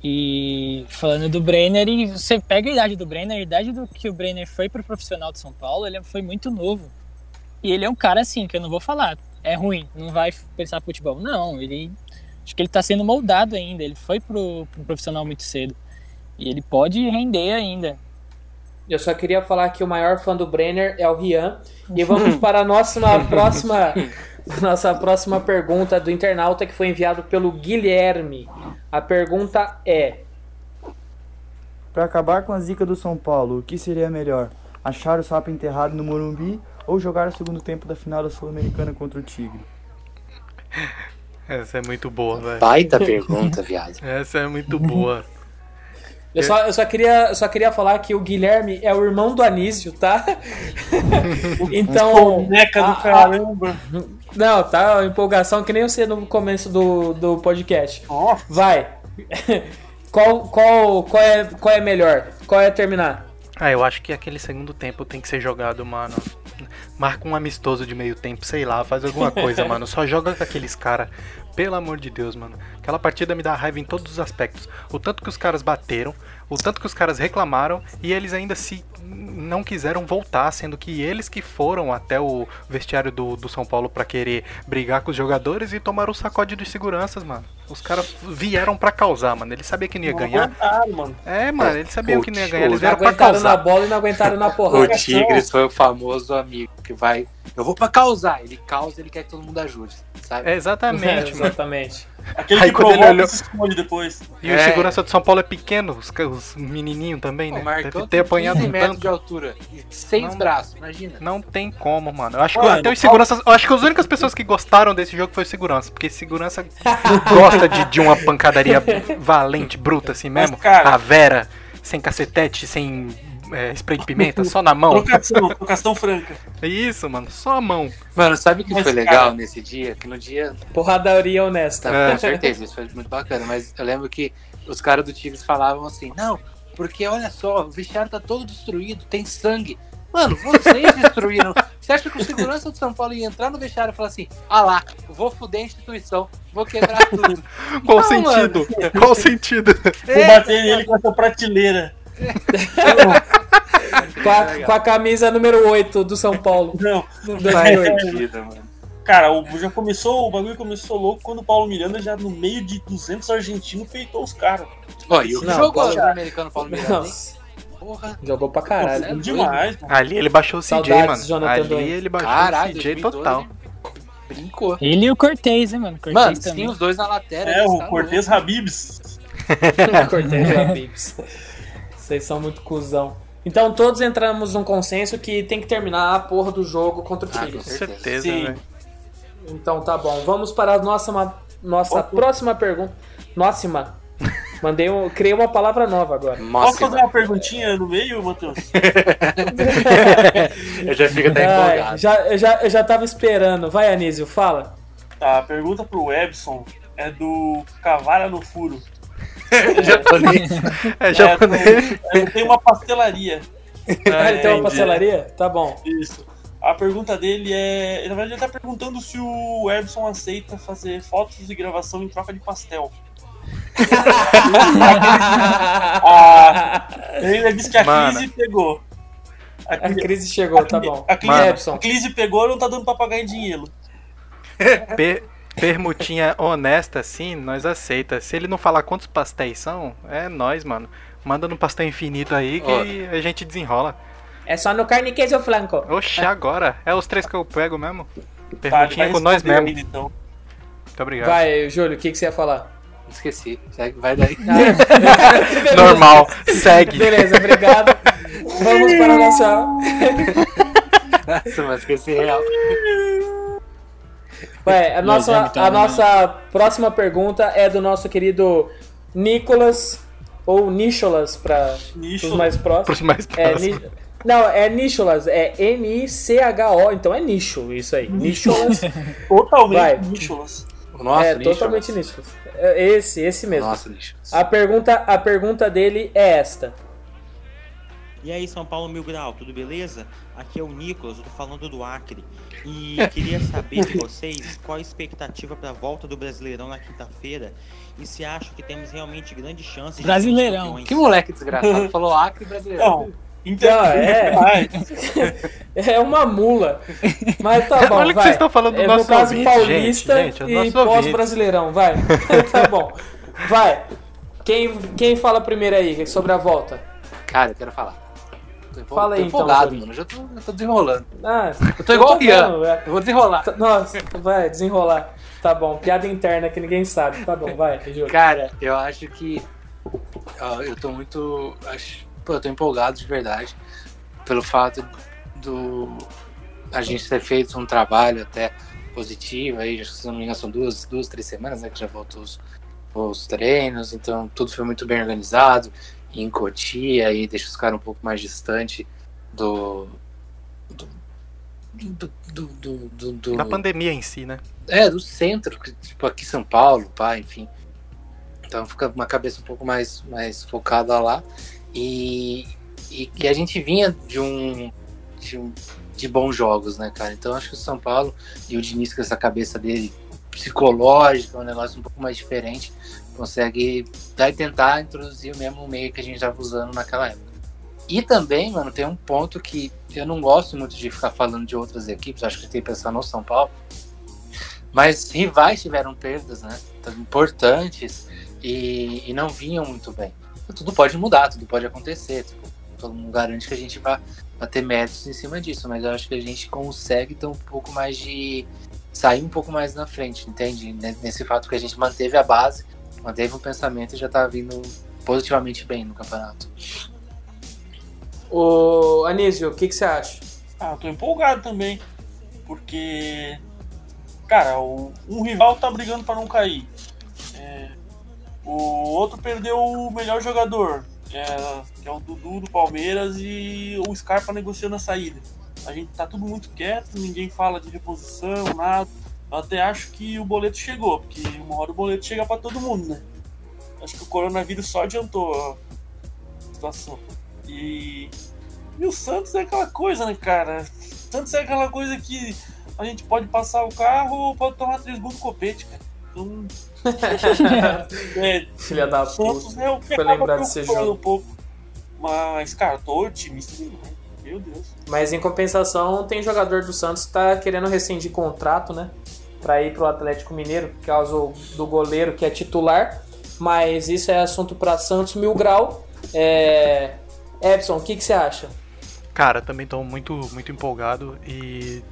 E falando do Brenner, e você pega a idade do Brenner, a idade do que o Brenner foi pro profissional de São Paulo, ele foi muito novo. E ele é um cara assim, que eu não vou falar, é ruim, não vai pensar futebol. Não, ele. Acho que ele tá sendo moldado ainda. Ele foi pro, pro profissional muito cedo. E ele pode render ainda. Eu só queria falar que o maior fã do Brenner é o Rian. E vamos para a nossa próxima, nossa próxima pergunta do internauta que foi enviado pelo Guilherme. A pergunta é: Pra acabar com a zica do São Paulo, o que seria melhor? Achar o sapo enterrado no Morumbi ou jogar o segundo tempo da final da Sul-Americana contra o Tigre? Essa é muito boa, velho. Baita pergunta, viado. Essa é muito boa. Eu só, eu só queria, eu só queria falar que o Guilherme é o irmão do Anísio, tá? então. Boneca do caramba. Não, tá empolgação que nem eu sei no começo do, do podcast. Nossa. Vai. qual, qual, qual, é, qual é melhor? Qual é terminar? Ah, eu acho que aquele segundo tempo tem que ser jogado, mano. Marca um amistoso de meio tempo, sei lá, faz alguma coisa, mano. Só joga com aqueles caras. Pelo amor de Deus, mano. Aquela partida me dá raiva em todos os aspectos. O tanto que os caras bateram, o tanto que os caras reclamaram e eles ainda se não quiseram voltar, sendo que eles que foram até o vestiário do, do São Paulo pra querer brigar com os jogadores e tomaram o sacode dos seguranças, mano. Os caras vieram pra causar, mano. Eles sabiam que não ia Não ganhar. aguentaram, mano. É, mano, eles sabiam que não ia ganhar. Eles vieram pra aguentaram na causar. bola e não aguentaram na O porrada. Tigres foi o famoso amigo que vai. Eu vou pra causar. Ele causa, ele quer que todo mundo ajude. Sabe? É, exatamente, mano. Exatamente. Aquele Aí que quando ele provoca olhou- e se esconde depois. E o É. segurança do São Paulo é pequeno, os, os menininhos também, O né? Marcão Deve ter tem apanhado 15 um metros tanto. de altura. E seis Não. braços, imagina. Não tem como, mano. Eu acho que Mano, até os seguranças. Eu acho que as únicas pessoas que gostaram desse jogo foi o segurança. Porque segurança gosta de, de uma pancadaria valente, bruta assim Mas, mesmo. cara- A Vera, sem cacetete, sem é, spray de pimenta, só na mão. Trocação, trocação franca. É isso, mano. Só a mão. Mano, sabe o que Mas, foi cara- legal nesse dia? Que no dia. Porradaria honesta. É. Com certeza, isso foi muito bacana. Mas eu lembro que os caras do Tigres falavam assim: não, porque olha só, o vestiário tá todo destruído, tem sangue. Mano, vocês destruíram. Você acha que o segurança do São Paulo ia entrar no vestiário e falar assim: ah lá, vou fuder a instituição, vou quebrar tudo. Qual o Não, sentido? Qual o sentido? Vou bater nele com essa prateleira. Com a, com a camisa número 8 do São Paulo. Não. do Faz 2008. sentido, mano. Cara, o, já começou, o bagulho começou louco quando o Paulo Miranda já no meio de 200 argentinos peitou os caras. Ó, e o Não, jogou Paulo- o americano Paulo Miranda, hein? Porra. jogou pra caralho. Demais, mano. Ali ele baixou o CJ, mano. Jonathan Ali ele baixou Caralho, o CJ 2012, total. Brincou. Ele e o Cortez, né, mano? Cortez Mano, também. tinha os dois na lateral. É, o tá Cortez Habibs. Cortez Habibs. Vocês são muito cuzão. Então todos entramos num consenso que tem que terminar a porra do jogo contra o Ah, Tigres. com Com certeza. certeza, Sim. Então tá bom. Vamos para a nossa, ma- nossa próxima pergunta. Nossa, mandei um, criei uma palavra nova agora. Posso Nossa, fazer uma perguntinha no meio, Matheus? eu já fico até Ai, empolgado. já, eu, já, eu já tava esperando. Vai, Anísio, fala. Tá, a pergunta pro Ebson é do Cavara no Furo. Japonês. É É, japonês. é, tem uma pastelaria. Ah, ele tem uma é, pastelaria? Tá bom. Isso. A pergunta dele é. Na verdade, ele tá perguntando se o Everson aceita fazer fotos de gravação em troca de pastel. a, ele disse que a Mano. crise pegou. A crise chegou, tá bom. A crise, Mano. a crise pegou não tá dando pra pagar em dinheiro. Per- permutinha honesta, assim, nós aceita. Se ele não falar quantos pastéis são, é nós, mano. Manda no pastel infinito aí que a gente desenrola. É só no carne, queijo ou flanco. Oxe, agora. É os três que eu pego mesmo. Tá, vai com nós mesmo. então. Muito obrigado. Vai, Júlio, o que, que você ia falar? Esqueci. Segue, vai daí. Beleza. Normal, segue. Beleza, obrigado. Vamos para a nossa. Nossa, mas esqueci real. Ué, a nossa, tá a no- nossa próxima pergunta é do nosso querido Nicolas, ou Nicholas para os Nicholas. mais próximos. Mais É, próximos. Não, é Nicholas, é N-I-C-H-O, então é nicho, isso aí. Nicholas. Totalmente Vai. Nicholas. O nosso é, Nicholas. totalmente Nicholas. É Esse, esse mesmo. Nossa, Nicholas. A pergunta, a pergunta dele é esta. E aí, São Paulo Mil Grau, tudo beleza? Aqui é o Nicolas, eu tô falando do Acre. E queria saber de vocês qual a expectativa para a volta do Brasileirão na quinta-feira e se acham que temos realmente grande chance de Brasileirão. Que moleque desgraçado. Falou Acre brasileiro. Não, então, Não, é. vai. É uma mula. Mas tá bom, Olha o que vocês estão falando do é, nosso No caso ouvinte, paulista gente, gente, é e pós-brasileirão, vai. tá bom. Vai. Quem, quem fala primeiro aí sobre a volta? Cara, eu quero falar. Tô empol- Fala aí, tô então, empolgado, Júlio. mano. Eu já tô, já tô desenrolando. Ah, Eu tô igual o é. Eu vou desenrolar. Tá- Nossa, vai, desenrolar. Tá bom, piada interna que ninguém sabe. Tá bom, vai, Júlio. Cara, eu acho que. eu tô muito. Acho, pô, eu tô empolgado de verdade. Pelo fato do. A gente ter feito um trabalho até positivo aí, se não me engano, são duas, duas três semanas, né? Que já voltou os, os treinos, então tudo foi muito bem organizado. Em Cotia, aí deixa os caras um pouco mais distante do. do. do. do, do, do, Da pandemia em si, né? é, do centro, tipo aqui em São Paulo, pá, enfim. Então fica uma cabeça um pouco mais, mais focada lá. E, e, e a gente vinha de um, de um de bons jogos, né, cara? Então acho que o São Paulo e o Diniz com essa cabeça dele psicológica, um negócio um pouco mais diferente, consegue daí tentar introduzir o mesmo meio que a gente estava usando naquela época. E também, mano, tem um ponto que eu não gosto muito de ficar falando de outras equipes, acho que tem que pensar no São Paulo, mas rivais tiveram perdas, né? Importantes e, e não vinham muito bem. Tudo pode mudar, tudo pode acontecer. tipo, todo mundo garante que a gente vai, vai ter méritos em cima disso, mas eu acho que a gente consegue ter um pouco mais de. Sair um pouco mais na frente, entende? Ne- Nesse fato que a gente manteve a base, manteve o pensamento e já tá vindo positivamente bem no campeonato. Ô, Anísio, o que, que você acha? Ah, eu tô empolgado também. Porque. Cara, o, um rival tá brigando pra não cair. É, o outro perdeu o melhor jogador, que é, que é o Dudu do Palmeiras, e o Scarpa negociando a saída. A gente tá tudo muito quieto, ninguém fala de reposição, nada. Eu até acho que o boleto chegou, porque uma hora o boleto chega pra todo mundo, né? Acho que o coronavírus só adiantou a situação. E, e o Santos é aquela coisa, né, cara? O Santos é aquela coisa que a gente pode passar o carro ou pode tomar três gols do copete, cara. Então. é, Filha da Santos puta. é Foi lembrar desse preocupando jogo. um pouco. Mas, cara, tô otimista demais. Meu Deus. Mas em compensação, tem jogador do Santos que tá querendo rescindir contrato, né? Pra ir pro Atlético Mineiro, por causa do goleiro que é titular. Mas isso é assunto pra Santos Mil Grau. É... Epson, o que, que você acha? Cara, também tô muito, muito empolgado e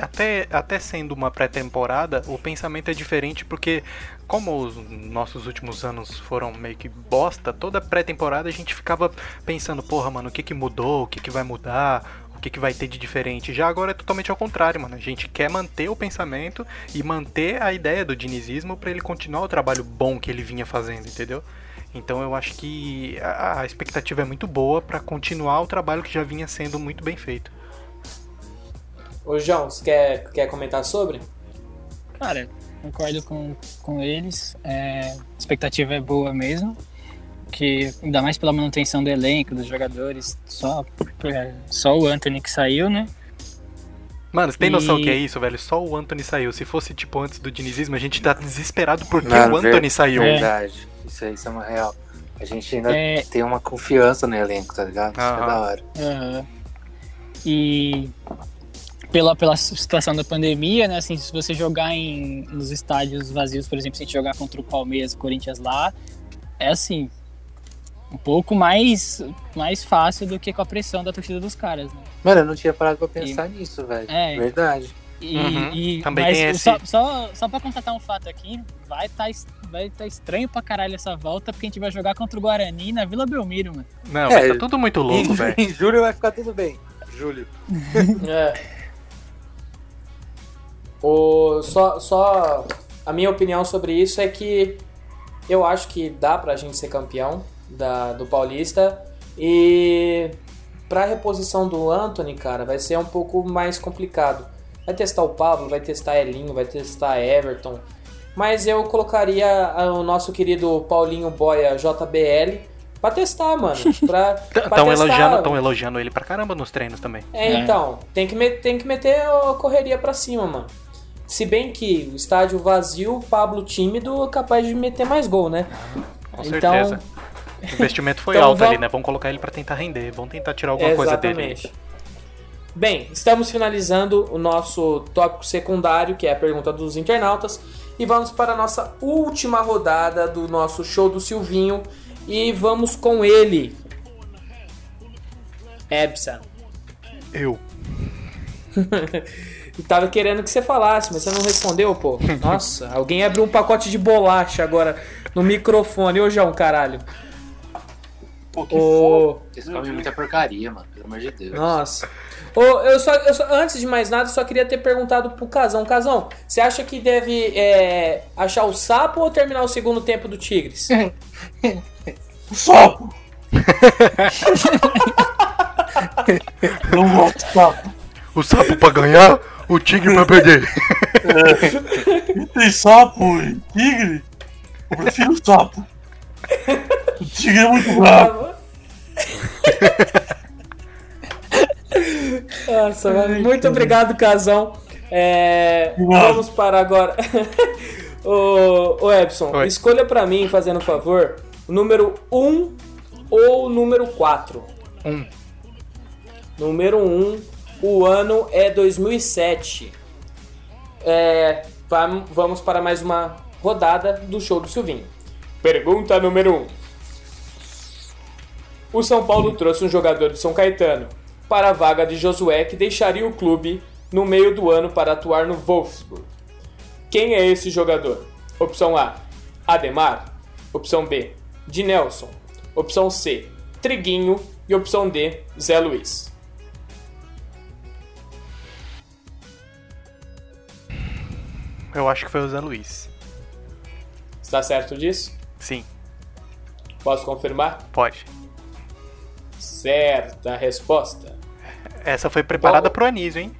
até, até sendo uma pré-temporada, o pensamento é diferente porque como os nossos últimos anos foram meio que bosta, toda pré-temporada a gente ficava pensando, porra, mano, o que que mudou, o que que vai mudar, o que que vai ter de diferente. Já agora é totalmente ao contrário, mano. A gente quer manter o pensamento e manter a ideia do dinizismo para ele continuar o trabalho bom que ele vinha fazendo, entendeu? Então eu acho que a expectativa é muito boa para continuar o trabalho que já vinha sendo muito bem feito. Ô João, você quer, quer comentar sobre? Cara, concordo com, com eles. É, a expectativa é boa mesmo. Que ainda mais pela manutenção do elenco, dos jogadores, só, é, só o Anthony que saiu, né? Mano, você tem noção E- que é isso, velho? Só o Anthony saiu. Se fosse, tipo, antes do dinizismo, a gente tá desesperado porque Mano, o Anthony ver- saiu. Verdade. Isso aí, isso é uma real. A gente ainda É. tem uma confiança no elenco, tá ligado? Isso é da hora. Aham. E pela, pela situação da pandemia, né? Assim, se você jogar em, nos estádios vazios, por exemplo, se a gente jogar contra o Palmeiras, Corinthians lá, é assim, um pouco mais, mais fácil do que com a pressão da torcida dos caras, né? Mano, eu não tinha parado pra pensar nisso, velho. É. Verdade. E, Uhum. e- Também mas tem o- esse- só, só, só pra constatar um fato aqui, vai estar vai tá estranho pra caralho essa volta, porque a gente vai jogar contra o Guarani na Vila Belmiro, mano. Não, É, tá tudo muito louco, velho. em julho vai ficar tudo bem. Julho. É. O, só, só a minha opinião sobre isso é que eu acho que dá pra gente ser campeão da, do Paulista e pra reposição do Anthony, cara, vai ser um pouco mais complicado. Vai testar o Pablo, vai testar Elinho, vai testar Everton, mas eu colocaria o nosso querido Paulinho Boia JBL pra testar, mano. Pra, pra Estão testar. elogiando, tão elogiando ele pra caramba nos treinos também. É, então, tem que, me- tem que meter a correria pra cima, mano. Se bem que o estádio vazio, o Pablo tímido, é capaz de meter mais gol, né? Com Então- certeza. O investimento foi Então alto ali, vamos- né? Vamos colocar ele pra tentar render. Vamos tentar tirar alguma coisa dele. Exatamente. Bem, estamos finalizando o nosso tópico secundário, que é a pergunta dos internautas, e vamos para a nossa última rodada do nosso show do Silvinho, e vamos com ele. Ebson. Eu. Eu Tava querendo que você falasse, mas você não respondeu, pô. Nossa, alguém abriu um pacote de bolacha agora no microfone. Ô, João, caralho. Ô, Vocês comem muita porcaria, mano. Pelo amor de Deus. Nossa. Ô, eu só, eu só- antes de mais nada, eu só queria ter perguntado pro Casão. Casão, você acha que deve é, achar o sapo ou terminar o segundo tempo do Tigres? Sapo! Não gosto de sapo. O sapo pra ganhar, o tigre pra perder. É. Tem sapo e tigre? Eu prefiro sapo. O tigre é muito bravo. Nossa, mano, muito obrigado, Casão. É, vamos para agora. ô, ô Epson, Oi. escolha pra mim, fazendo um favor, o número 1 ou o número 4. Um. Número 1, o ano é 2007. É, vam- vamos para mais uma rodada do show do Silvinho. Pergunta número 1. O São Paulo trouxe um jogador de São Caetano para a vaga de Josué que deixaria o clube no meio do ano para atuar no Wolfsburg. Quem é esse jogador? Opção A, Ademar. Opção B, de Nelson. Opção C, Triguinho. E opção D, Zé Luiz. Eu acho que foi o Zé Luiz. Está certo disso? Sim, Posso confirmar? pode. Certa resposta. Essa foi preparada pro Anísio, hein?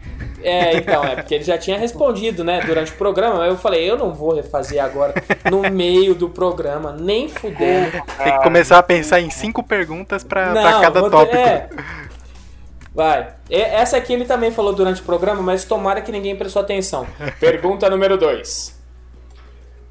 É, então, é porque ele já tinha respondido, né, durante o programa. Eu falei, eu não vou refazer agora no meio do programa, nem fudendo. Tem que começar a pensar em cinco perguntas Não, cada vou tópico. é. Vai. E- Essa aqui ele também falou durante o programa, mas tomara que ninguém prestou atenção. Pergunta número 2.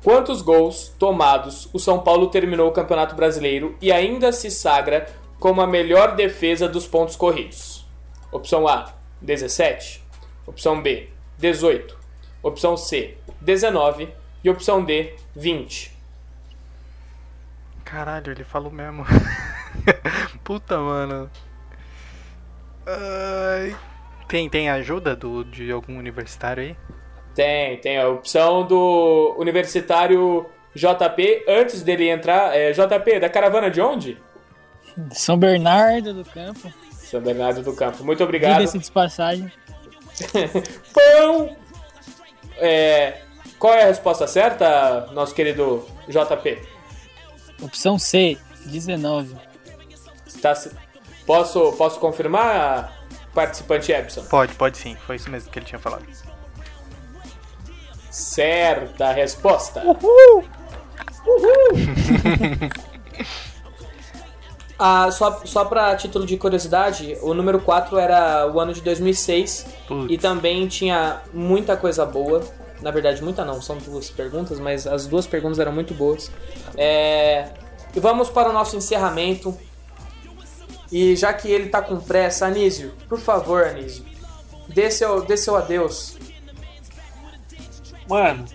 Quantos gols tomados o São Paulo terminou o Campeonato Brasileiro e ainda se sagra como a melhor defesa dos pontos corridos? Opção A, 17. Opção B, 18. Opção C, 19. E opção D, 20. Caralho, ele falou mesmo. Puta, mano. Ai. Tem, tem ajuda do, de algum universitário aí? Tem, tem a opção do universitário JP, antes dele entrar. É, JP, da caravana de onde? São Bernardo do Campo. São Bernardo do Campo. Muito obrigado. Diga-se de passagem. Pão! É, qual é a resposta certa, nosso querido JP? Opção C, 19. Está se- posso, posso confirmar, participante Epson? Pode, pode sim. Foi isso mesmo que ele tinha falado. Certa resposta. Uhul! Uhul! Ah, só, só pra título de curiosidade, o número 4 era o ano de 2006 Putz. e também tinha muita coisa boa. Na verdade, muita não, são duas perguntas, mas as duas perguntas eram muito boas. É, E vamos para o nosso encerramento. E já que ele tá com pressa, Anísio, por favor, Anísio, dê seu, dê seu adeus. Mano,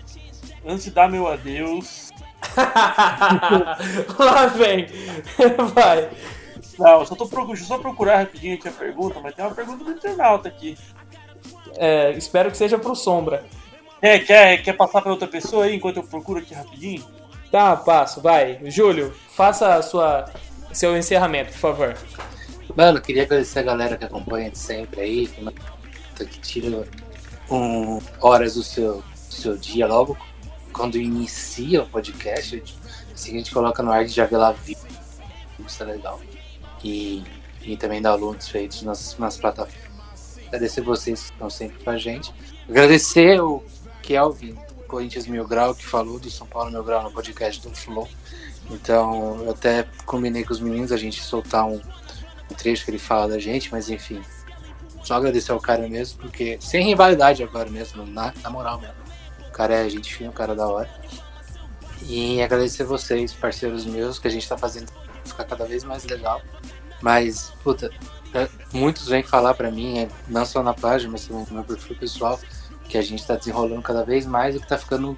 antes de dar meu adeus. Lá vem. Vai. Não, só tô procurando, deixa eu só procurar rapidinho aqui a pergunta, mas tem uma pergunta do internauta aqui. É, espero que seja pro Sombra. É, quer, quer passar pra outra pessoa aí enquanto eu procuro aqui rapidinho? Tá, passo, vai. Júlio, faça a sua, seu encerramento, por favor. Mano, queria agradecer a galera que acompanha de sempre aí, que, tira um, horas do seu, seu dia logo quando inicia o podcast. Assim a gente coloca no ar, gente já vê lá. Isso é legal. E, e também downloads feitos nas, nas plataformas. Agradecer vocês que estão sempre com a gente. Agradecer o Kelvin, Corinthians Mil Grau, que falou do São Paulo Mil Grau no podcast do Flow. Então, eu até combinei com os meninos a gente soltar um, um trecho que ele fala da gente, mas enfim. Só agradecer ao cara mesmo, porque sem rivalidade agora mesmo, na, na moral mesmo. O cara é gente fina, o cara é da hora. E agradecer vocês, parceiros meus, que a gente tá fazendo ficar cada vez mais legal. Mas, puta, é, muitos vêm falar pra mim, é, não só na página, mas também no meu perfil pessoal, que a gente tá desenrolando cada vez mais e que tá ficando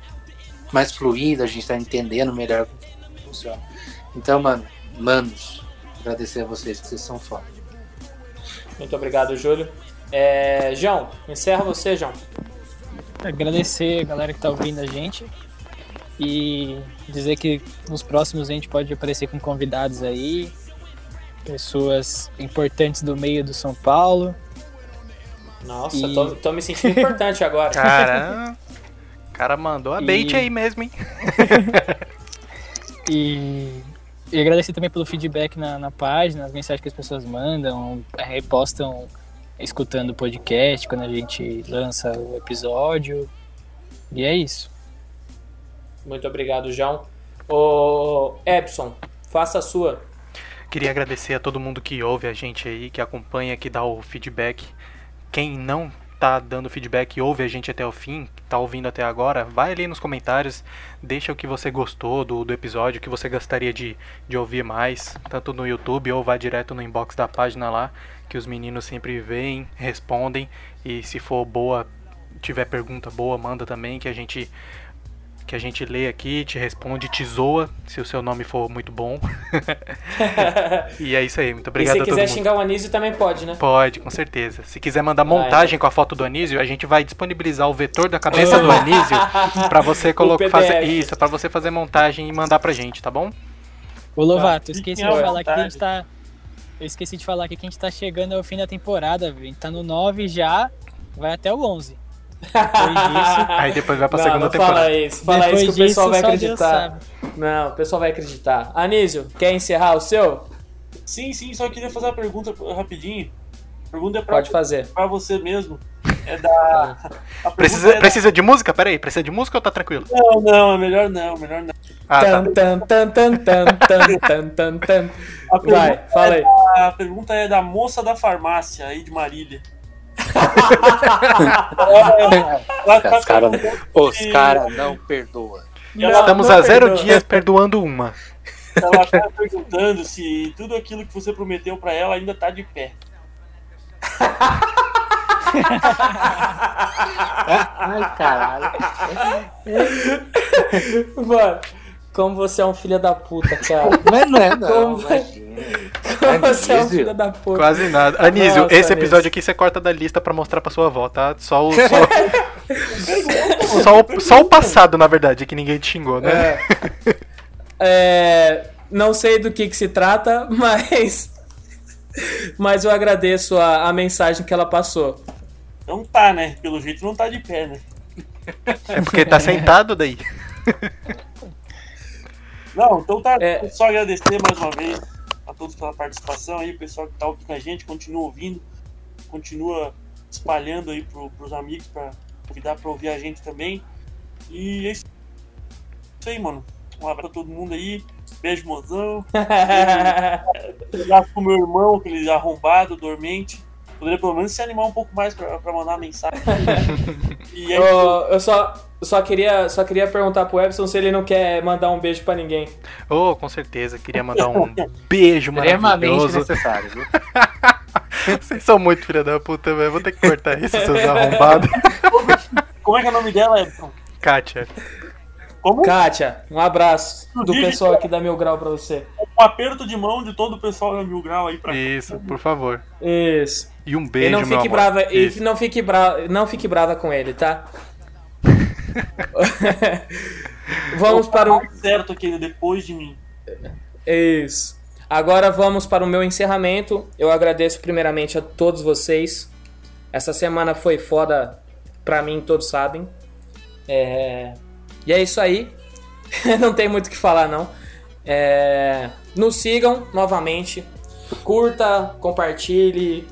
mais fluido, a gente tá entendendo melhor funciona. Então, mano, manos, agradecer a vocês, que vocês são foda. Muito obrigado, Júlio. É, João, encerra você, João. Agradecer a galera que tá ouvindo a gente e dizer que nos próximos a gente pode aparecer com convidados aí, pessoas importantes do meio do São Paulo. Nossa, E- tô, tô me sentindo importante agora. Cara, o cara mandou a bait E- aí mesmo, hein? E, e agradecer também pelo feedback na, na página, as mensagens que as pessoas mandam, eh, repostam escutando o podcast quando a gente lança o episódio. E é isso. Muito obrigado, João. Ô, Epson, faça a sua. Queria agradecer a todo mundo que ouve a gente aí, que acompanha, que dá o feedback. Quem não tá dando feedback e ouve a gente até o fim, tá ouvindo até agora, vai ali nos comentários, deixa o que você gostou do, do episódio, o que você gostaria de, de ouvir mais, tanto no YouTube ou vai direto no inbox da página lá, que os meninos sempre veem, respondem, e se for boa, tiver pergunta boa, manda também, que a gente que a gente lê aqui, te responde, te zoa, se o seu nome for muito bom. e é isso aí, muito obrigado a se todo quiser mundo. xingar o Anísio também pode, né? Pode, com certeza. Se quiser mandar Ah, montagem com a foto do Anísio, a gente vai disponibilizar o vetor da cabeça do Anísio pra você colocar fazer isso, para você fazer montagem e mandar pra gente, tá bom? Ô Lovato, Tá. eu esqueci de falar que a gente tá. Eu esqueci de falar aqui que a gente tá chegando ao fim da temporada, velho. A gente tá no 9 já, vai até o 11. Aí depois vai pra não, segunda não temporada. Fala isso, fala depois isso que o pessoal vai acreditar. Não, o pessoal vai acreditar. Anísio, quer encerrar o seu? Sim, sim, só queria fazer uma pergunta rapidinho. A pergunta é pra, Pode fazer. pra você mesmo. É da. Tá. Precisa, é precisa de música? Pera aí, precisa de música ou tá tranquilo? Não, não, é melhor não, melhor não. Ah, tá. Tan, tan, tan, tan, tan, tan, tan, tan. Vai, fala é aí. Da, a pergunta é da moça da farmácia aí de Marília. Os caras se- cara não perdoa. ela- Estamos não a zero perdoa. dias perdoando uma. Ela tá perguntando se tudo aquilo que você prometeu pra ela ainda tá de pé. Ai, caralho. Mano, como você é um filho da puta, cara. Mas não é, não. Como- Imagina. Você é um Anísio. filho da puta. Quase nada. Anísio, Nossa, esse Anísio. episódio aqui você corta da lista pra mostrar pra sua avó, tá? Só o, só, só, o, só o passado, na verdade, que ninguém te xingou, né? É, não sei do que, que se trata, mas. Mas eu agradeço a, a mensagem que ela passou. Não tá, né? Pelo jeito não tá de pé, né? É porque tá sentado daí. Não, então tá. É. Só agradecer mais uma vez a todos pela participação aí, o pessoal que tá aqui com a gente, continua ouvindo, continua espalhando aí pro, pros amigos pra convidar pra ouvir a gente também. E é isso aí, mano. Um abraço pra todo mundo aí. Beijo, mozão. ligasse pro meu irmão, aquele arrombado, dormente. Poderia pelo menos se animar um pouco mais pra, pra mandar mensagem. e aí, Ô, eu só, só, queria, só queria perguntar pro Epson se ele não quer mandar um beijo pra ninguém. Oh, com certeza. Queria mandar um beijo maravilhoso. necessário, viu? Vocês são muito filha da puta, velho. Vou ter que cortar isso, seus arrombados. como é que é o nome dela, Epson? Kátia. Como? Kátia, um abraço do pessoal aqui da Mil Grau pra você. Um aperto de mão de todo o pessoal da Mil Grau aí pra Isso, por favor. Isso. E um E beijo, não meu fique amor. brava, e não fique brava, não fique brava com ele, tá? vamos para o certo aquele depois de mim. Isso. Agora vamos para o meu encerramento. Eu agradeço primeiramente a todos vocês. Essa semana foi foda pra mim, todos sabem. É, E é isso aí. não tem muito o que falar, não. É, Nos sigam novamente. Curta, compartilhe,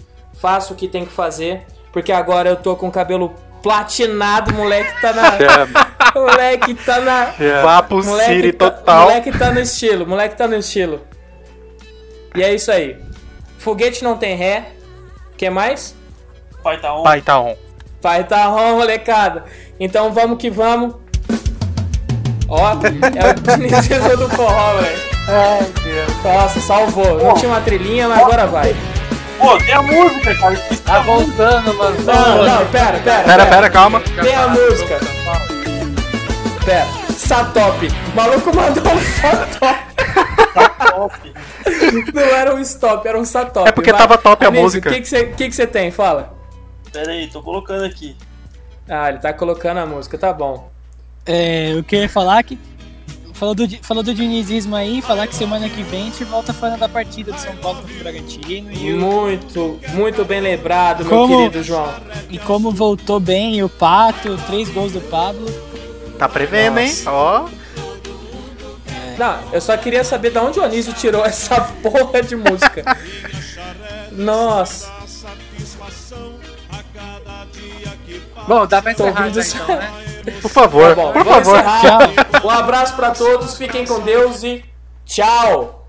faça o que tem que fazer. Porque agora eu tô com o cabelo platinado, moleque tá na. moleque tá na. Vá pro Moleque Siri tá- total. Moleque tá no estilo, moleque tá no estilo. E é isso aí. Foguete não tem ré. que mais? Pai tá on. Pai tá on. Pai tá on, molecada. Então vamos que vamos. Ó, é o Diniz do forró, velho. Ai, Deus. Nossa, salvou. Não tinha uma trilhinha, mas agora vai. Pô, tem a música, cara. Tá voltando, mano. Não, não, pera, pera. Pera, pera, calma. Tem a música. Pera. Satop. O maluco mandou um Satop. Não era um stop, era um Satop. É porque Vai. tava top a Anísio, música. O que que você que que você tem? Fala. Pera aí, tô colocando aqui. Ah, ele tá colocando a música, tá bom. É, eu queria falar que. Falou do, falou do dinizismo aí, falar que semana que vem a gente volta falando da partida de São Paulo contra o Bragantino. E, o- Muito, muito bem lembrado, meu Como- querido João. e como voltou bem o Pato, três gols do Pablo. Tá prevendo, hein? Nossa. Ó. Não, eu só queria saber de onde o Anísio tirou essa porra de música. Nossa. Bom, dá pra encerrar já, então, né? Por favor, Tá bom, por favor. encerrar. Um abraço pra todos, fiquem com Deus e tchau.